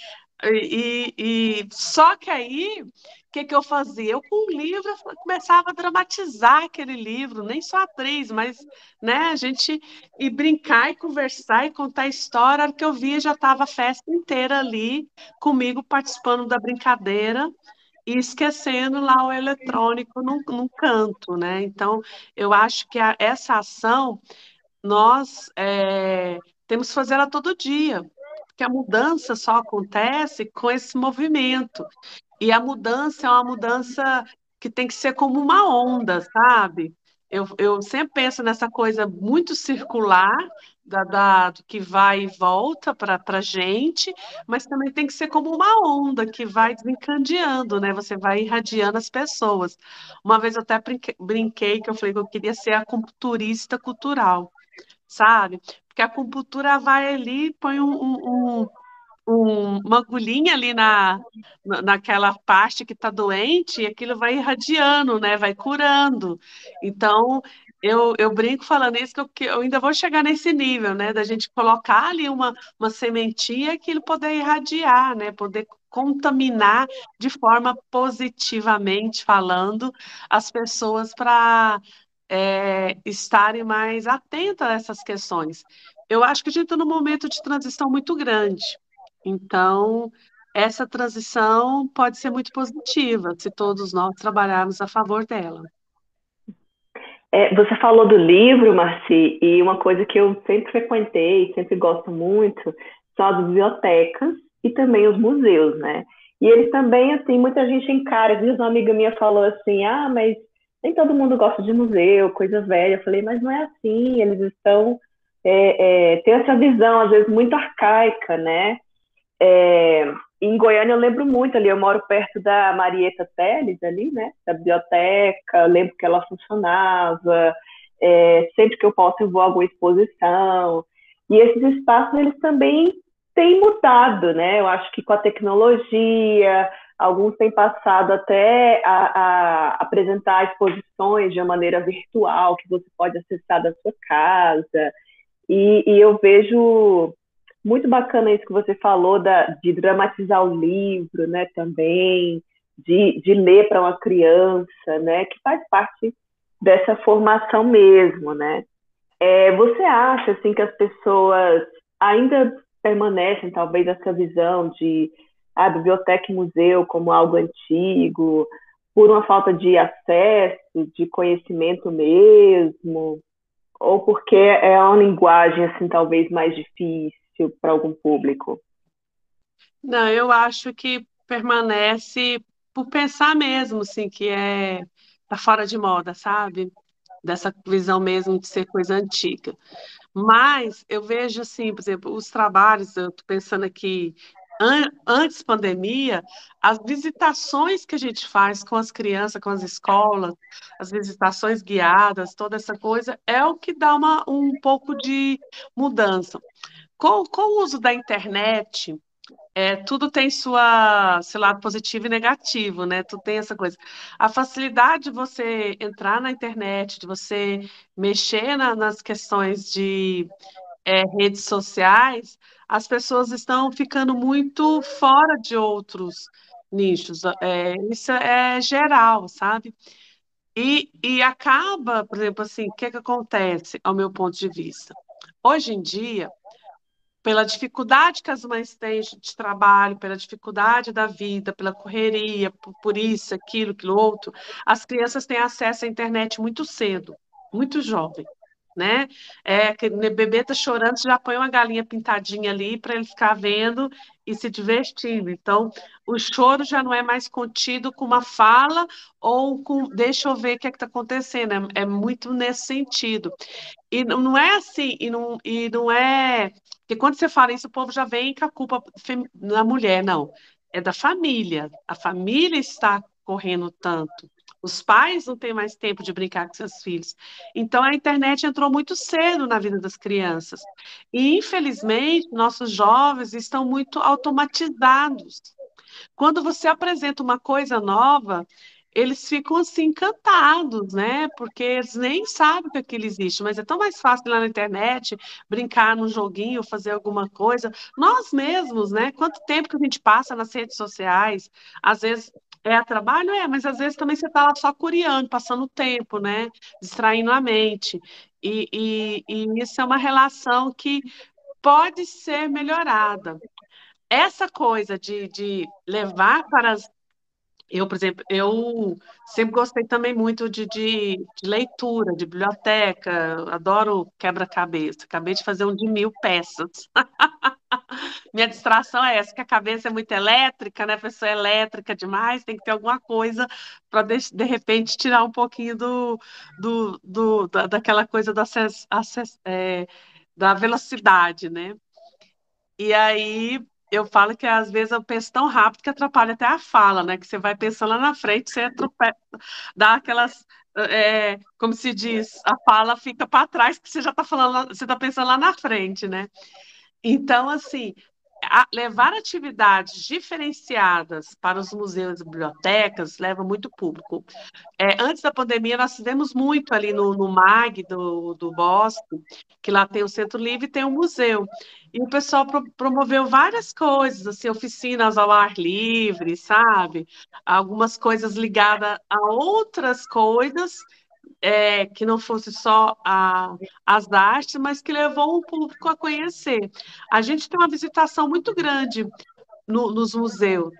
E, e, só que aí, o que, que eu fazia? Eu com o livro eu começava a dramatizar aquele livro, nem só atriz, mas né, a gente e brincar e conversar e contar história, a que eu via já estava a festa inteira ali comigo participando da brincadeira e esquecendo lá o eletrônico num, num canto, né? Então, eu acho que a, essa ação nós é, temos que fazer ela todo dia, porque a mudança só acontece com esse movimento. E a mudança é uma mudança que tem que ser como uma onda, sabe? Eu, eu sempre penso nessa coisa muito circular, da, da, do que vai e volta para a gente, mas também tem que ser como uma onda que vai desencadeando, né? Você vai irradiando as pessoas. Uma vez eu até brinquei, brinquei que eu falei que eu queria ser a culturista cultural sabe? Porque a acupuntura vai ali, põe um, um, um, uma agulhinha ali na, naquela parte que está doente e aquilo vai irradiando, né? Vai curando. Então, eu, eu brinco falando isso que eu, que eu ainda vou chegar nesse nível, né? Da gente colocar ali uma, uma sementinha e aquilo poder irradiar, né? Poder contaminar de forma positivamente falando as pessoas para é, estarem mais atentas a essas questões. Eu acho que a gente está num momento de transição muito grande. Então, essa transição pode ser muito positiva se todos nós trabalharmos a favor dela. É, você falou do livro, Marci, e uma coisa que eu sempre frequentei, sempre gosto muito, são as bibliotecas e também os museus, né? E eles também, assim, muita gente encara. Às vezes uma amiga minha falou assim, ah, mas nem todo mundo gosta de museu, coisa velha. Eu falei, mas não é assim, eles estão. É, é, tem essa visão, às vezes, muito arcaica, né? É, em Goiânia eu lembro muito ali, eu moro perto da Marieta Teles ali, né? Da biblioteca, lembro que ela funcionava. É, sempre que eu posso eu vou a alguma exposição. E esses espaços, eles também têm mudado, né? Eu acho que com a tecnologia, Alguns têm passado até a, a, apresentar exposições de uma maneira virtual, que você pode acessar da sua casa. E, e eu vejo muito bacana isso que você falou da, de dramatizar o livro, né, também, de, de ler para uma criança, né, que faz parte dessa formação mesmo, né. É, você acha, assim, que as pessoas ainda permanecem, talvez, essa visão de a biblioteca e museu como algo antigo, por uma falta de acesso, de conhecimento mesmo, ou porque é uma linguagem assim talvez mais difícil para algum público? Não, eu acho que permanece por pensar mesmo, assim, que é tá fora de moda, sabe? Dessa visão mesmo de ser coisa antiga. Mas eu vejo assim, por exemplo, os trabalhos, eu estou pensando aqui antes pandemia, as visitações que a gente faz com as crianças, com as escolas, as visitações guiadas, toda essa coisa, é o que dá uma, um pouco de mudança. Com, com o uso da internet, é, tudo tem sua, seu lado positivo e negativo, né? Tu tem essa coisa. A facilidade de você entrar na internet, de você mexer na, nas questões de é, redes sociais, as pessoas estão ficando muito fora de outros nichos. É, isso é geral, sabe? E, e acaba, por exemplo, assim, o que, que acontece, ao meu ponto de vista? Hoje em dia, pela dificuldade que as mães têm de trabalho, pela dificuldade da vida, pela correria, por, por isso, aquilo, aquilo outro, as crianças têm acesso à internet muito cedo, muito jovem né? É que bebê tá chorando, você já põe uma galinha pintadinha ali para ele ficar vendo e se divertindo. Então, o choro já não é mais contido com uma fala ou com deixa eu ver o que é está acontecendo. É, é, muito nesse sentido. E não é assim, e não, e não é. Porque quando você fala isso, o povo já vem com a culpa na mulher, não. É da família. A família está correndo tanto. Os pais não têm mais tempo de brincar com seus filhos. Então, a internet entrou muito cedo na vida das crianças. E, infelizmente, nossos jovens estão muito automatizados. Quando você apresenta uma coisa nova, eles ficam assim encantados, né? Porque eles nem sabem que aquilo existe, mas é tão mais fácil lá na internet, brincar num joguinho, fazer alguma coisa. Nós mesmos, né? Quanto tempo que a gente passa nas redes sociais, às vezes é a trabalho, é, mas às vezes também você está lá só curiando, passando o tempo, né? Distraindo a mente. E, e, e isso é uma relação que pode ser melhorada. Essa coisa de, de levar para as eu, por exemplo, eu sempre gostei também muito de, de, de leitura, de biblioteca, adoro quebra-cabeça. Acabei de fazer um de mil peças. Minha distração é essa, que a cabeça é muito elétrica, né? A pessoa é elétrica demais, tem que ter alguma coisa para, de, de, repente, tirar um pouquinho do, do, do da, daquela coisa acesso, é, da velocidade, né? E aí, eu falo que às vezes eu penso tão rápido que atrapalha até a fala, né? Que você vai pensando lá na frente, você atrope... dá aquelas. É, como se diz, a fala fica para trás, que você já está falando, você está pensando lá na frente, né? Então, assim, a, levar atividades diferenciadas para os museus e bibliotecas leva muito público. É, antes da pandemia, nós fizemos muito ali no, no MAG do, do Bosque, que lá tem o Centro Livre e tem o museu. E o pessoal pro, promoveu várias coisas, assim, oficinas ao ar livre, sabe? Algumas coisas ligadas a outras coisas é, que não fosse só a, as artes, mas que levou o público a conhecer. A gente tem uma visitação muito grande no, nos museus.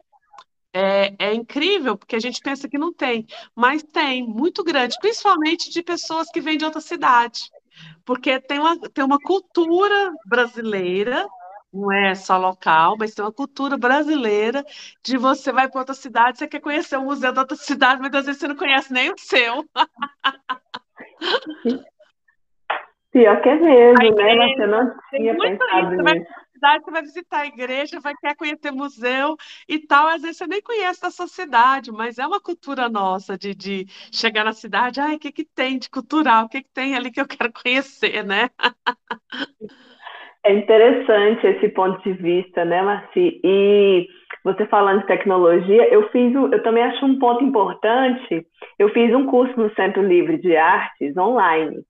É, é, incrível, porque a gente pensa que não tem, mas tem, muito grande, principalmente de pessoas que vêm de outra cidade. Porque tem uma, tem uma cultura brasileira não é só local, mas tem uma cultura brasileira de você vai para outra cidade, você quer conhecer o museu da outra cidade, mas às vezes você não conhece nem o seu. Pior que é mesmo, né? Você não tinha pensado isso. nisso. Cidade, você vai visitar a igreja, vai querer conhecer museu e tal. Às vezes você nem conhece a sua cidade, mas é uma cultura nossa de, de chegar na cidade, ai, o que, que tem de cultural, o que, que tem ali que eu quero conhecer, né? É interessante esse ponto de vista, né, Marci? E você falando de tecnologia, eu fiz, eu também acho um ponto importante. Eu fiz um curso no Centro Livre de Artes online.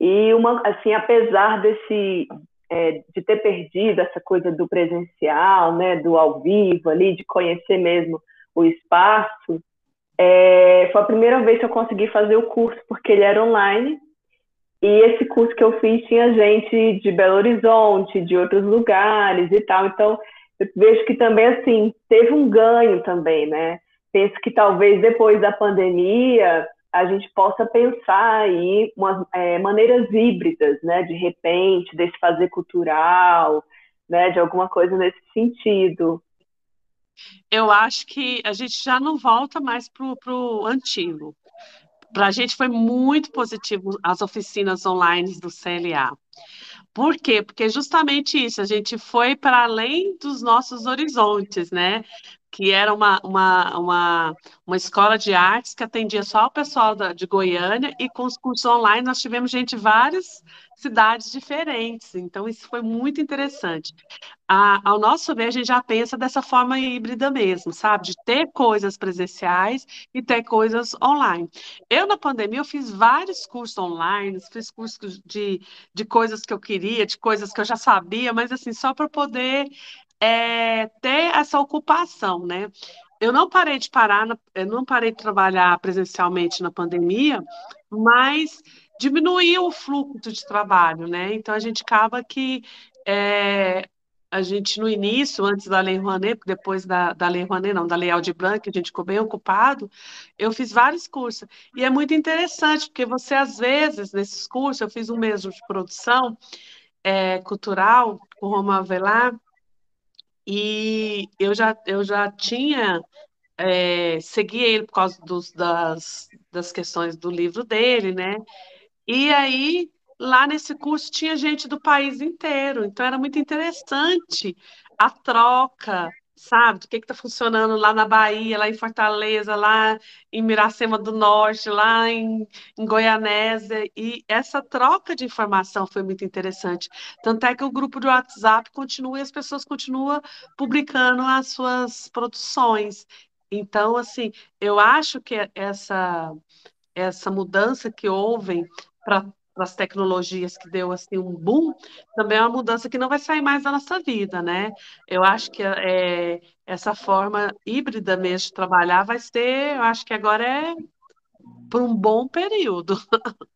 E uma, assim, apesar desse é, de ter perdido essa coisa do presencial, né, do ao vivo ali, de conhecer mesmo o espaço, é, foi a primeira vez que eu consegui fazer o curso porque ele era online e esse curso que eu fiz tinha gente de Belo Horizonte, de outros lugares e tal. Então, eu vejo que também, assim, teve um ganho também, né? Penso que talvez depois da pandemia a gente possa pensar aí umas é, maneiras híbridas, né? De repente, desse fazer cultural, né? De alguma coisa nesse sentido. Eu acho que a gente já não volta mais para o antigo. Para a gente foi muito positivo as oficinas online do CLA. Por quê? Porque justamente isso, a gente foi para além dos nossos horizontes, né? Que era uma, uma, uma, uma escola de artes que atendia só o pessoal da, de Goiânia, e com os cursos online nós tivemos gente de várias cidades diferentes. Então, isso foi muito interessante. A, ao nosso ver, a gente já pensa dessa forma híbrida mesmo, sabe? De ter coisas presenciais e ter coisas online. Eu, na pandemia, eu fiz vários cursos online, fiz cursos de, de coisas que eu queria, de coisas que eu já sabia, mas assim, só para poder é, ter essa ocupação, né? Eu não parei de parar, não parei de trabalhar presencialmente na pandemia, mas diminuiu o fluxo de trabalho, né? Então a gente acaba que é, a gente no início, antes da Lei Rouanet, depois da, da Lei Rouanet, não, da Lei Aldir Blanc, a gente ficou bem ocupado, eu fiz vários cursos. E é muito interessante, porque você, às vezes, nesses cursos, eu fiz um mesmo de produção é, cultural com Roma Avelar, e eu já, eu já tinha é, seguia ele por causa dos, das, das questões do livro dele, né? E aí, lá nesse curso, tinha gente do país inteiro, então era muito interessante a troca, sabe, do que está funcionando lá na Bahia, lá em Fortaleza, lá em Miracema do Norte, lá em, em Goianésia, e essa troca de informação foi muito interessante. Tanto é que o grupo do WhatsApp continua e as pessoas continuam publicando as suas produções. Então, assim, eu acho que essa, essa mudança que houve para as tecnologias que deu assim um boom, também é uma mudança que não vai sair mais da nossa vida, né? Eu acho que é, essa forma híbrida mesmo de trabalhar vai ser, eu acho que agora é por um bom período.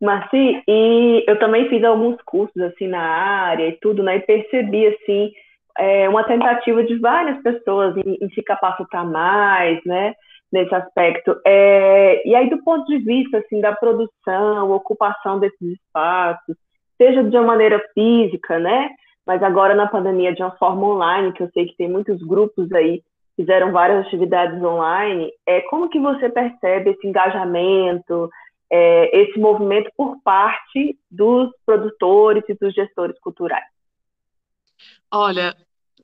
Marci, e eu também fiz alguns cursos assim na área e tudo, né? E percebi assim é, uma tentativa de várias pessoas em, em se capacitar mais, né? Nesse aspecto. É, e aí, do ponto de vista assim da produção, ocupação desses espaços, seja de uma maneira física, né? Mas agora na pandemia de uma forma online, que eu sei que tem muitos grupos aí fizeram várias atividades online. É como que você percebe esse engajamento? é, esse movimento por parte dos produtores e dos gestores culturais? Olha,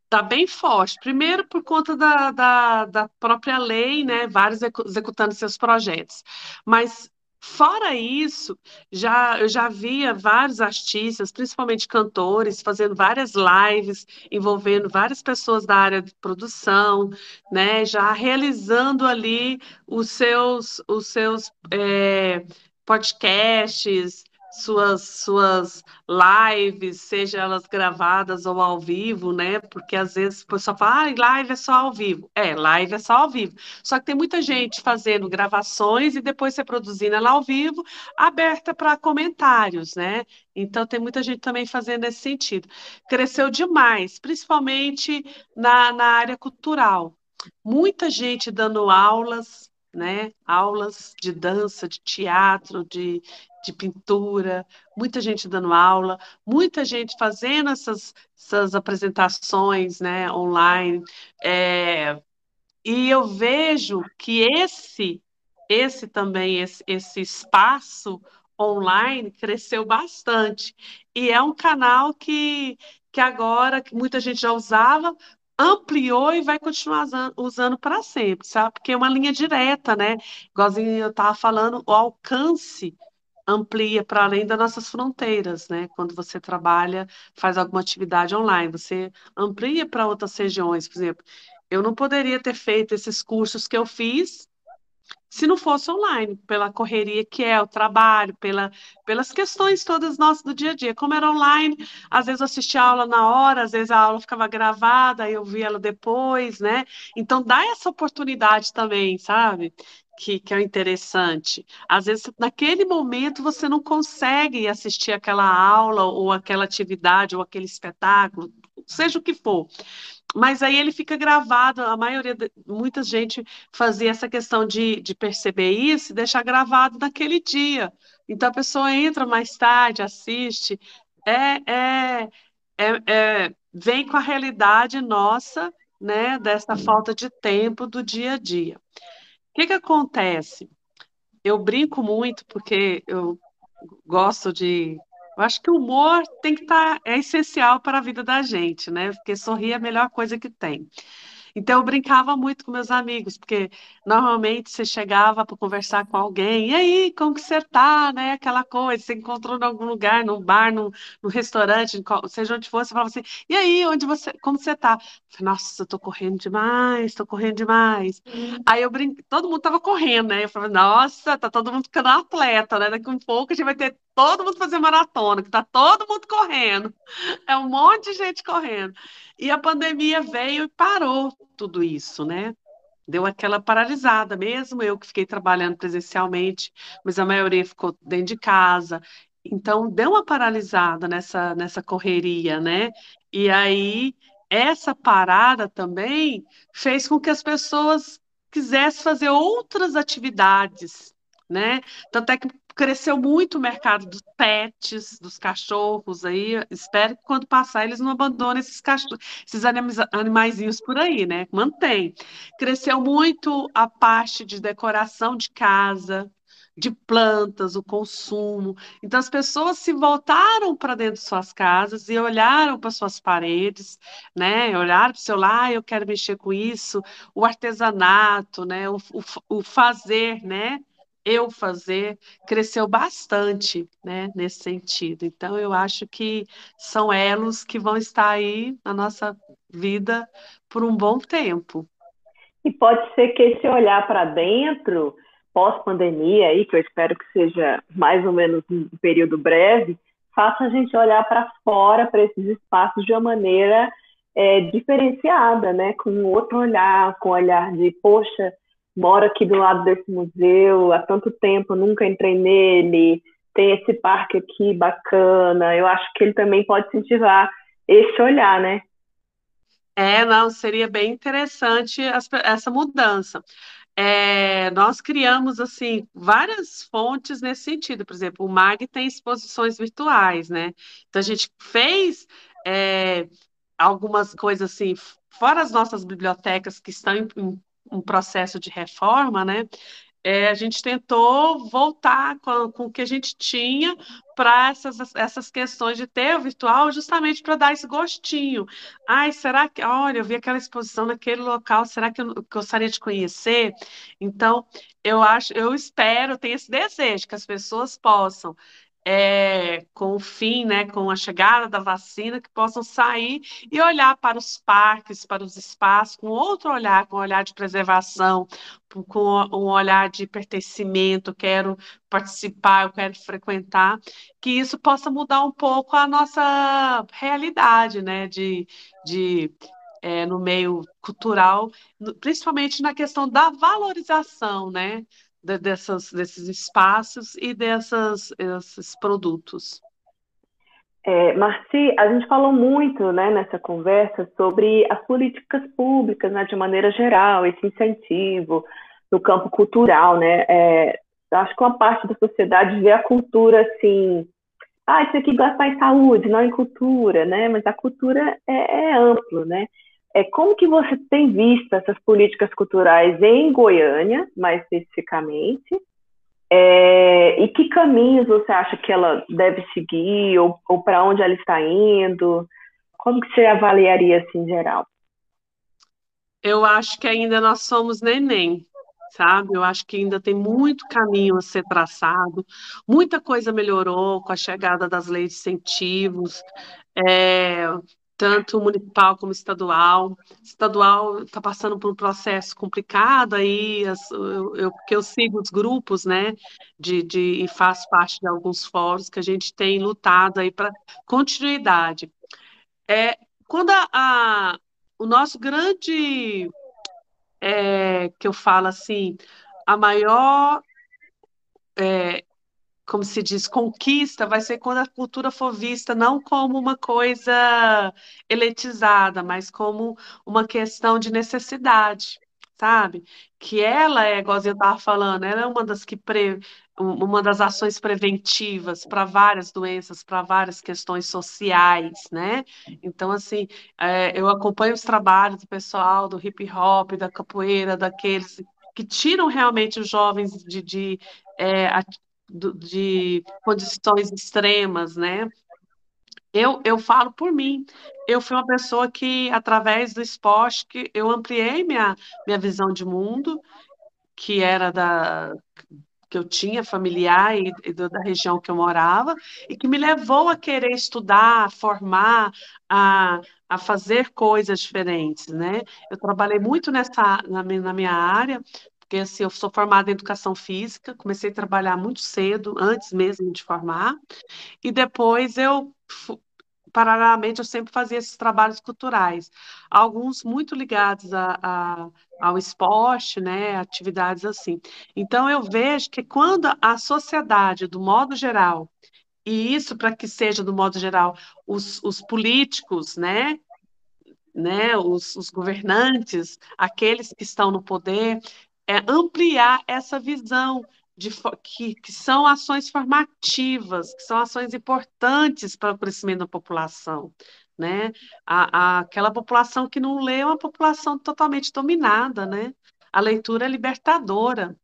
está bem forte. Primeiro, por conta da, da, da própria lei, né? Vários executando seus projetos. Mas Fora isso, já eu já via vários artistas, principalmente cantores, fazendo várias lives envolvendo várias pessoas da área de produção, né? Já realizando ali os seus os seus é, podcasts, suas, suas lives, seja elas gravadas ou ao vivo, né? Porque às vezes o pessoal fala, ah, live é só ao vivo. É, live é só ao vivo. Só que tem muita gente fazendo gravações e depois reproduzindo ela ao vivo, aberta para comentários, né? Então tem muita gente também fazendo nesse sentido. Cresceu demais, principalmente na, na área cultural. Muita gente dando aulas, né? Aulas de dança, de teatro, de, de pintura, muita gente dando aula, muita gente fazendo essas, essas apresentações, né, online. É, e eu vejo que esse, esse também, esse, esse espaço online cresceu bastante. E é um canal que, que agora que muita gente já usava, ampliou e vai continuar usando para sempre, sabe? Porque é uma linha direta, né? Igualzinho eu estava falando, o alcance amplia para além das nossas fronteiras, né? Quando você trabalha, faz alguma atividade online, você amplia para outras regiões, por exemplo. Eu não poderia ter feito esses cursos que eu fiz se não fosse online, pela correria que é o trabalho, pela, pelas questões todas nossas do dia a dia. Como era online, às vezes eu assistia a aula na hora, às vezes a aula ficava gravada, eu via ela depois, né? Então dá essa oportunidade também, sabe? Que, que é interessante. Às vezes, naquele momento, você não consegue assistir aquela aula, ou aquela atividade, ou aquele espetáculo, seja o que for mas aí ele fica gravado. A maioria, muita gente fazia essa questão de, de perceber isso e deixar gravado naquele dia. Então a pessoa entra mais tarde, assiste, é, é, é, é vem com a realidade nossa, né, dessa falta de tempo do dia a dia. Que que acontece? Eu brinco muito porque eu gosto de eu acho que o humor tem que estar, tá, é essencial para a vida da gente, né? Porque sorrir é a melhor coisa que tem. Então eu brincava muito com meus amigos, porque normalmente você chegava para conversar com alguém, e aí, como que você tá, né? Aquela coisa, você encontrou em algum lugar, num bar, num, num restaurante, seja onde for, você falava assim, e aí, onde você, como você tá? Eu falei, Nossa, eu tô correndo demais, tô correndo demais. Uhum. Aí eu brinco, todo mundo tava correndo, né? Eu falei, nossa, tá todo mundo ficando atleta, né? Daqui um pouco a gente vai ter todo mundo fazer maratona, que tá todo mundo correndo. É um monte de gente correndo. E a pandemia veio e parou tudo isso, né? Deu aquela paralisada, mesmo eu que fiquei trabalhando presencialmente, mas a maioria ficou dentro de casa. Então, deu uma paralisada nessa, nessa correria, né? E aí, essa parada também fez com que as pessoas quisessem fazer outras atividades, né? Tanto é que cresceu muito o mercado dos pets, dos cachorros aí. Espero que quando passar eles não abandonem esses cachorros, esses animaizinhos por aí, né? Mantém. Cresceu muito a parte de decoração de casa, de plantas, o consumo. Então, as pessoas se voltaram para dentro de suas casas e olharam para suas paredes, né? Olharam para o seu lá, ah, eu quero mexer com isso, o artesanato, né? O, o, o fazer, né? Eu fazer cresceu bastante, né, nesse sentido. Então, eu acho que são elos que vão estar aí na nossa vida por um bom tempo. E pode ser que esse olhar para dentro, pós-pandemia, aí, que eu espero que seja mais ou menos um período breve, faça a gente olhar para fora, para esses espaços de uma maneira é, diferenciada, né? com outro olhar, com o olhar de, poxa, moro aqui do lado desse museu há tanto tempo, nunca entrei nele, tem esse parque aqui bacana. Eu acho que ele também pode incentivar esse olhar, né? É, não, seria bem interessante essa mudança. É, nós criamos assim várias fontes nesse sentido. Por exemplo, o MAG tem exposições virtuais, né? Então a gente fez é, algumas coisas assim, fora as nossas bibliotecas que estão em, um processo de reforma, né? É, a gente tentou voltar com, com o que a gente tinha para essas, essas questões de ter o virtual, justamente para dar esse gostinho. Ai, será que, olha, eu vi aquela exposição naquele local, será que eu, eu gostaria de conhecer? Então, eu acho, eu espero, tenho esse desejo que as pessoas possam é, com o fim, né, com a chegada da vacina, que possam sair e olhar para os parques, para os espaços, com outro olhar, com um olhar de preservação, com um olhar de pertencimento, quero participar, eu quero frequentar, que isso possa mudar um pouco a nossa realidade, né, de, de é, no meio cultural, principalmente na questão da valorização, né, de, dessas, desses espaços e desses produtos. É, Marci, a gente falou muito né, nessa conversa sobre as políticas públicas, né, de maneira geral, esse incentivo no campo cultural. Né? É, acho que uma parte da sociedade vê a cultura assim, ah, isso aqui gastar em saúde, não em cultura, né? mas a cultura é, é amplo, né? É, como que você tem visto essas políticas culturais em Goiânia, mais especificamente? É, e que caminhos você acha que ela deve seguir, ou, ou para onde ela está indo? Como que você avaliaria assim em geral? Eu acho que ainda nós somos neném, sabe? Eu acho que ainda tem muito caminho a ser traçado, muita coisa melhorou com a chegada das leis de incentivos, é, tanto municipal como estadual. Estadual está passando por um processo complicado aí, eu, eu, porque eu sigo os grupos, né, de, de, e faço parte de alguns fóruns que a gente tem lutado aí para continuidade. É, quando a, a, o nosso grande, é, que eu falo assim, a maior é, como se diz, conquista vai ser quando a cultura for vista não como uma coisa elitizada, mas como uma questão de necessidade, sabe? Que ela é, igual eu estava falando, ela é uma das que pre, uma das ações preventivas para várias doenças, para várias questões sociais, né? Então, assim, é, eu acompanho os trabalhos do pessoal do hip hop, da capoeira, daqueles que tiram realmente os jovens de, de é, de condições extremas, né? Eu, eu falo por mim. Eu fui uma pessoa que, através do esporte, que eu ampliei minha, minha visão de mundo, que era da que eu tinha familiar e, e da região que eu morava, e que me levou a querer estudar, a formar, a, a fazer coisas diferentes, né? Eu trabalhei muito nessa na, na minha área, porque assim, eu sou formada em educação física, comecei a trabalhar muito cedo, antes mesmo de formar, e depois eu, paralelamente, eu sempre fazia esses trabalhos culturais, alguns muito ligados a, a, ao esporte, né, atividades assim. Então, eu vejo que quando a sociedade, do modo geral, e isso para que seja do modo geral, os, os políticos, né, né, os, os, governantes, aqueles que estão no poder, é ampliar essa visão de que, que são ações formativas, que são ações importantes para o crescimento da população. Né? A, a, aquela população que não lê é uma população totalmente dominada, né? A leitura é libertadora,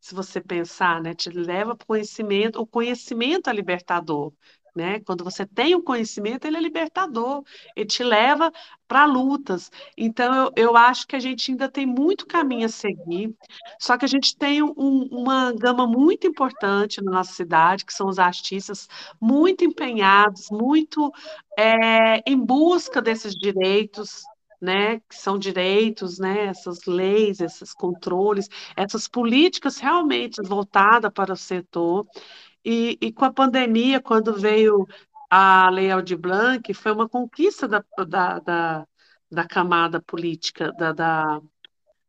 se você pensar, né? Te leva para o conhecimento, o conhecimento é libertador. Né? Quando você tem o conhecimento, ele é libertador, ele te leva para lutas. Então, eu, eu acho que a gente ainda tem muito caminho a seguir, só que a gente tem um, uma gama muito importante na nossa cidade, que são os artistas muito empenhados, muito é, em busca desses direitos, né, que são direitos, né, essas leis, esses controles, essas políticas realmente voltadas para o setor. E, e com a pandemia, quando veio a Lei Aldir Blanc, foi uma conquista da, da, da, da camada política, da, da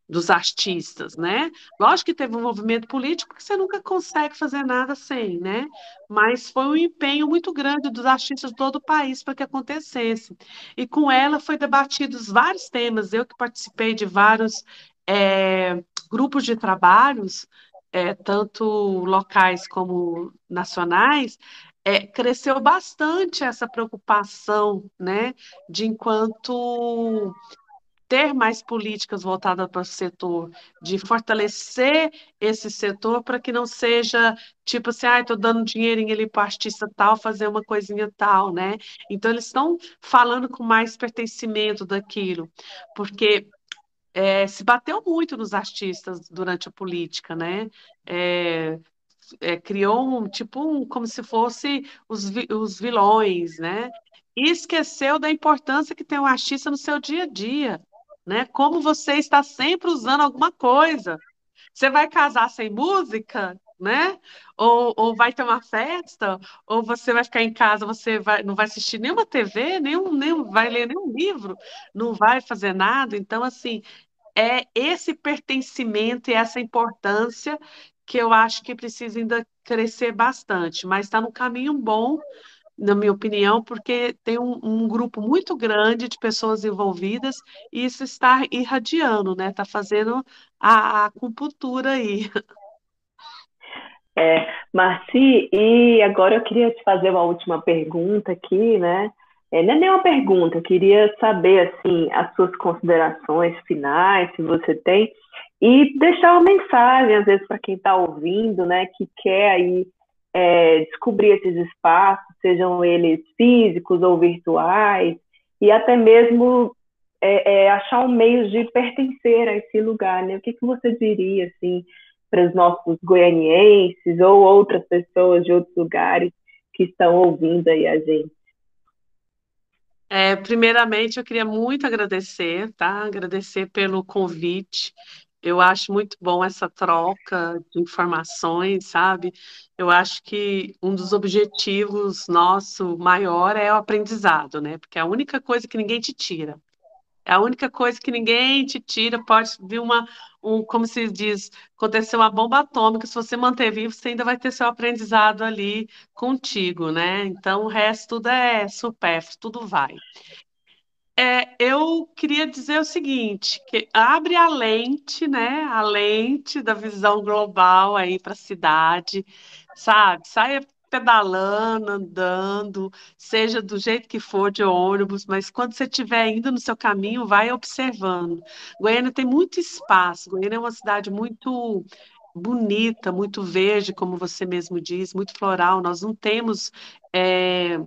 dos artistas, né? Lógico que teve um movimento político que você nunca consegue fazer nada sem, né? Mas foi um empenho muito grande dos artistas de todo o país para que acontecesse. E com ela foi debatidos vários temas. Eu que participei de vários é, grupos de trabalhos, é, tanto locais como nacionais, é, cresceu bastante essa preocupação, né, de enquanto ter mais políticas voltadas para o setor, de fortalecer esse setor para que não seja tipo assim, ah, estou dando dinheirinho ali para o artista tal fazer uma coisinha tal, né? Então eles estão falando com mais pertencimento daquilo, porque é, se bateu muito nos artistas durante a política, né? É, é, criou um tipo um, como se fosse os, os vilões, né? E esqueceu da importância que tem o artista no seu dia a dia né? Como você está sempre usando alguma coisa. Você vai casar sem música, né? Ou, ou vai ter uma festa, ou você vai ficar em casa, você vai, não vai assistir nenhuma TV, nenhum, nem vai ler nenhum livro, não vai fazer nada. Então, assim, é esse pertencimento e essa importância que eu acho que precisa ainda crescer bastante, mas está no caminho bom na minha opinião, porque tem um, um, grupo muito grande de pessoas envolvidas e isso está irradiando, né? Está fazendo a, a acupuntura aí. É, Marci, e agora eu queria te fazer uma última pergunta aqui, né? É, não é nem uma pergunta, eu queria saber, assim, as suas considerações finais, se você tem, e deixar uma mensagem, às vezes, para quem está ouvindo, né, que quer aí é, descobrir esses espaços, sejam eles físicos ou virtuais, e até mesmo é, é, achar um meio de pertencer a esse lugar, né? O que, que você diria, assim, para os nossos goianienses ou outras pessoas de outros lugares que estão ouvindo aí a gente? É, primeiramente, eu queria muito agradecer, tá? Agradecer pelo convite. Eu acho muito bom essa troca de informações, sabe? Eu acho que um dos objetivos nosso maior é o aprendizado, né? Porque é a única coisa que ninguém te tira. É a única coisa que ninguém te tira. Pode vir uma, um, como se diz, acontecer uma bomba atômica. Se você manter vivo, você ainda vai ter seu aprendizado ali contigo, né? Então, o resto tudo é supérfluo, tudo vai. É, eu queria dizer o seguinte, que abre a lente, né? A lente da visão global aí para a cidade, sabe? Saia pedalando, andando, seja do jeito que for de ônibus, mas quando você estiver indo no seu caminho, vai observando. Goiânia tem muito espaço, Goiânia é uma cidade muito bonita, muito verde, como você mesmo diz, muito floral. Nós não temos é,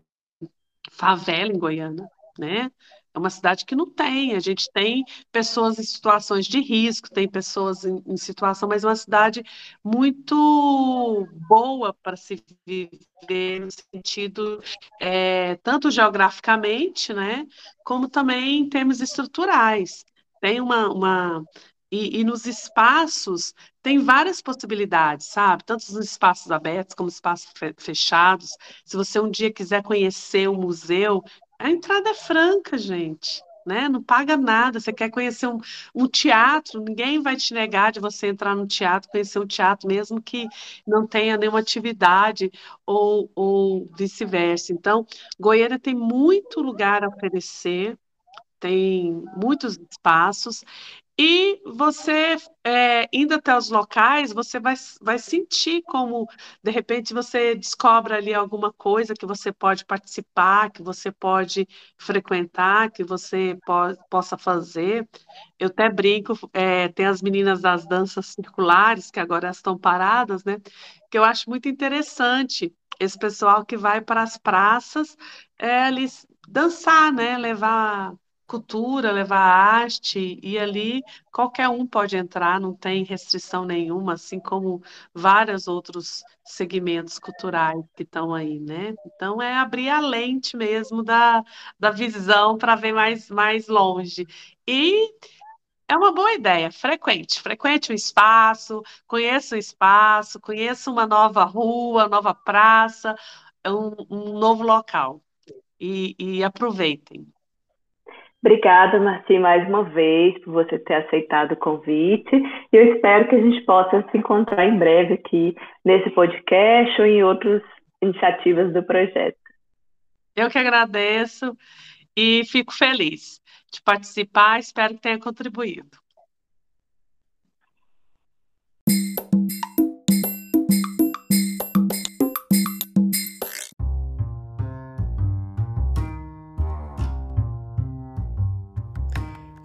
favela em Goiânia, né? É uma cidade que não tem. A gente tem pessoas em situações de risco, tem pessoas em, em situação, mas é uma cidade muito boa para se viver no sentido é, tanto geograficamente, né, como também em termos estruturais. Tem uma, uma e, e, nos espaços tem várias possibilidades, sabe? Tanto nos espaços abertos como espaços fechados. Se você um dia quiser conhecer o museu, a entrada é franca, gente. Né? Não paga nada. Você quer conhecer um, um, teatro, ninguém vai te negar de você entrar no teatro, conhecer um teatro, mesmo que não tenha nenhuma atividade ou, ou vice-versa. Então, Goiânia tem muito lugar a oferecer, tem muitos espaços, e você, é, indo até os locais, você vai, vai sentir como, de repente, você descobre ali alguma coisa que você pode participar, que você pode frequentar, que você po possa fazer. Eu até brinco, é, tem as meninas das danças circulares, que agora estão paradas, né? Que eu acho muito interessante esse pessoal que vai para as praças é, dançar, né? Levar cultura, levar arte, e ali qualquer um pode entrar, não tem restrição nenhuma, assim como vários outros segmentos culturais que estão aí, né? Então é abrir a lente mesmo da, da visão para ver mais, mais longe. E é uma boa ideia, frequente, frequente o espaço, conheça o espaço, conheça uma nova rua, nova praça, um, um novo local. E, e aproveitem. Obrigada, Martim, mais uma vez, por você ter aceitado o convite. E eu espero que a gente possa se encontrar em breve aqui nesse podcast ou em outras iniciativas do projeto. Eu que agradeço e fico feliz de participar, espero que tenha contribuído.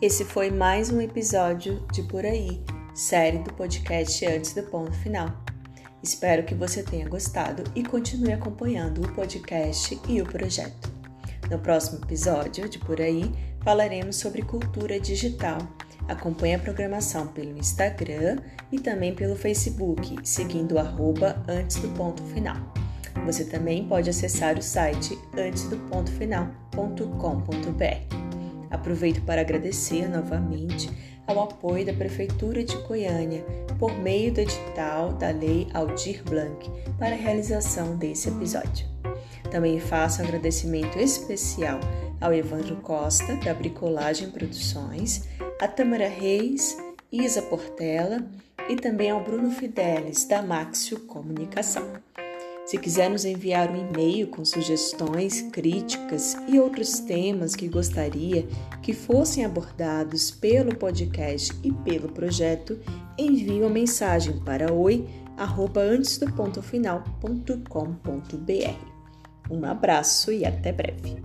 Esse foi mais um episódio de Por Aí, série do podcast Antes do Ponto Final. Espero que você tenha gostado e continue acompanhando o podcast e o projeto. No próximo episódio de Por Aí, falaremos sobre cultura digital. Acompanhe a programação pelo Instagram e também pelo Facebook, seguindo o arroba antes do ponto final. Você também pode acessar o site antesdopontofinal.com.br. Aproveito para agradecer novamente ao apoio da Prefeitura de Goiânia por meio do edital da Lei Aldir Blanc para a realização desse episódio. Também faço um agradecimento especial ao Evandro Costa, da Bricolagem Produções, a Tamara Reis, Isa Portela e também ao Bruno Fidelis, da Maxio Comunicação. Se quiser nos enviar um e-mail com sugestões, críticas e outros temas que gostaria que fossem abordados pelo podcast e pelo projeto, envie uma mensagem para oi@antesdopontofinal.com.br. Um abraço e até breve.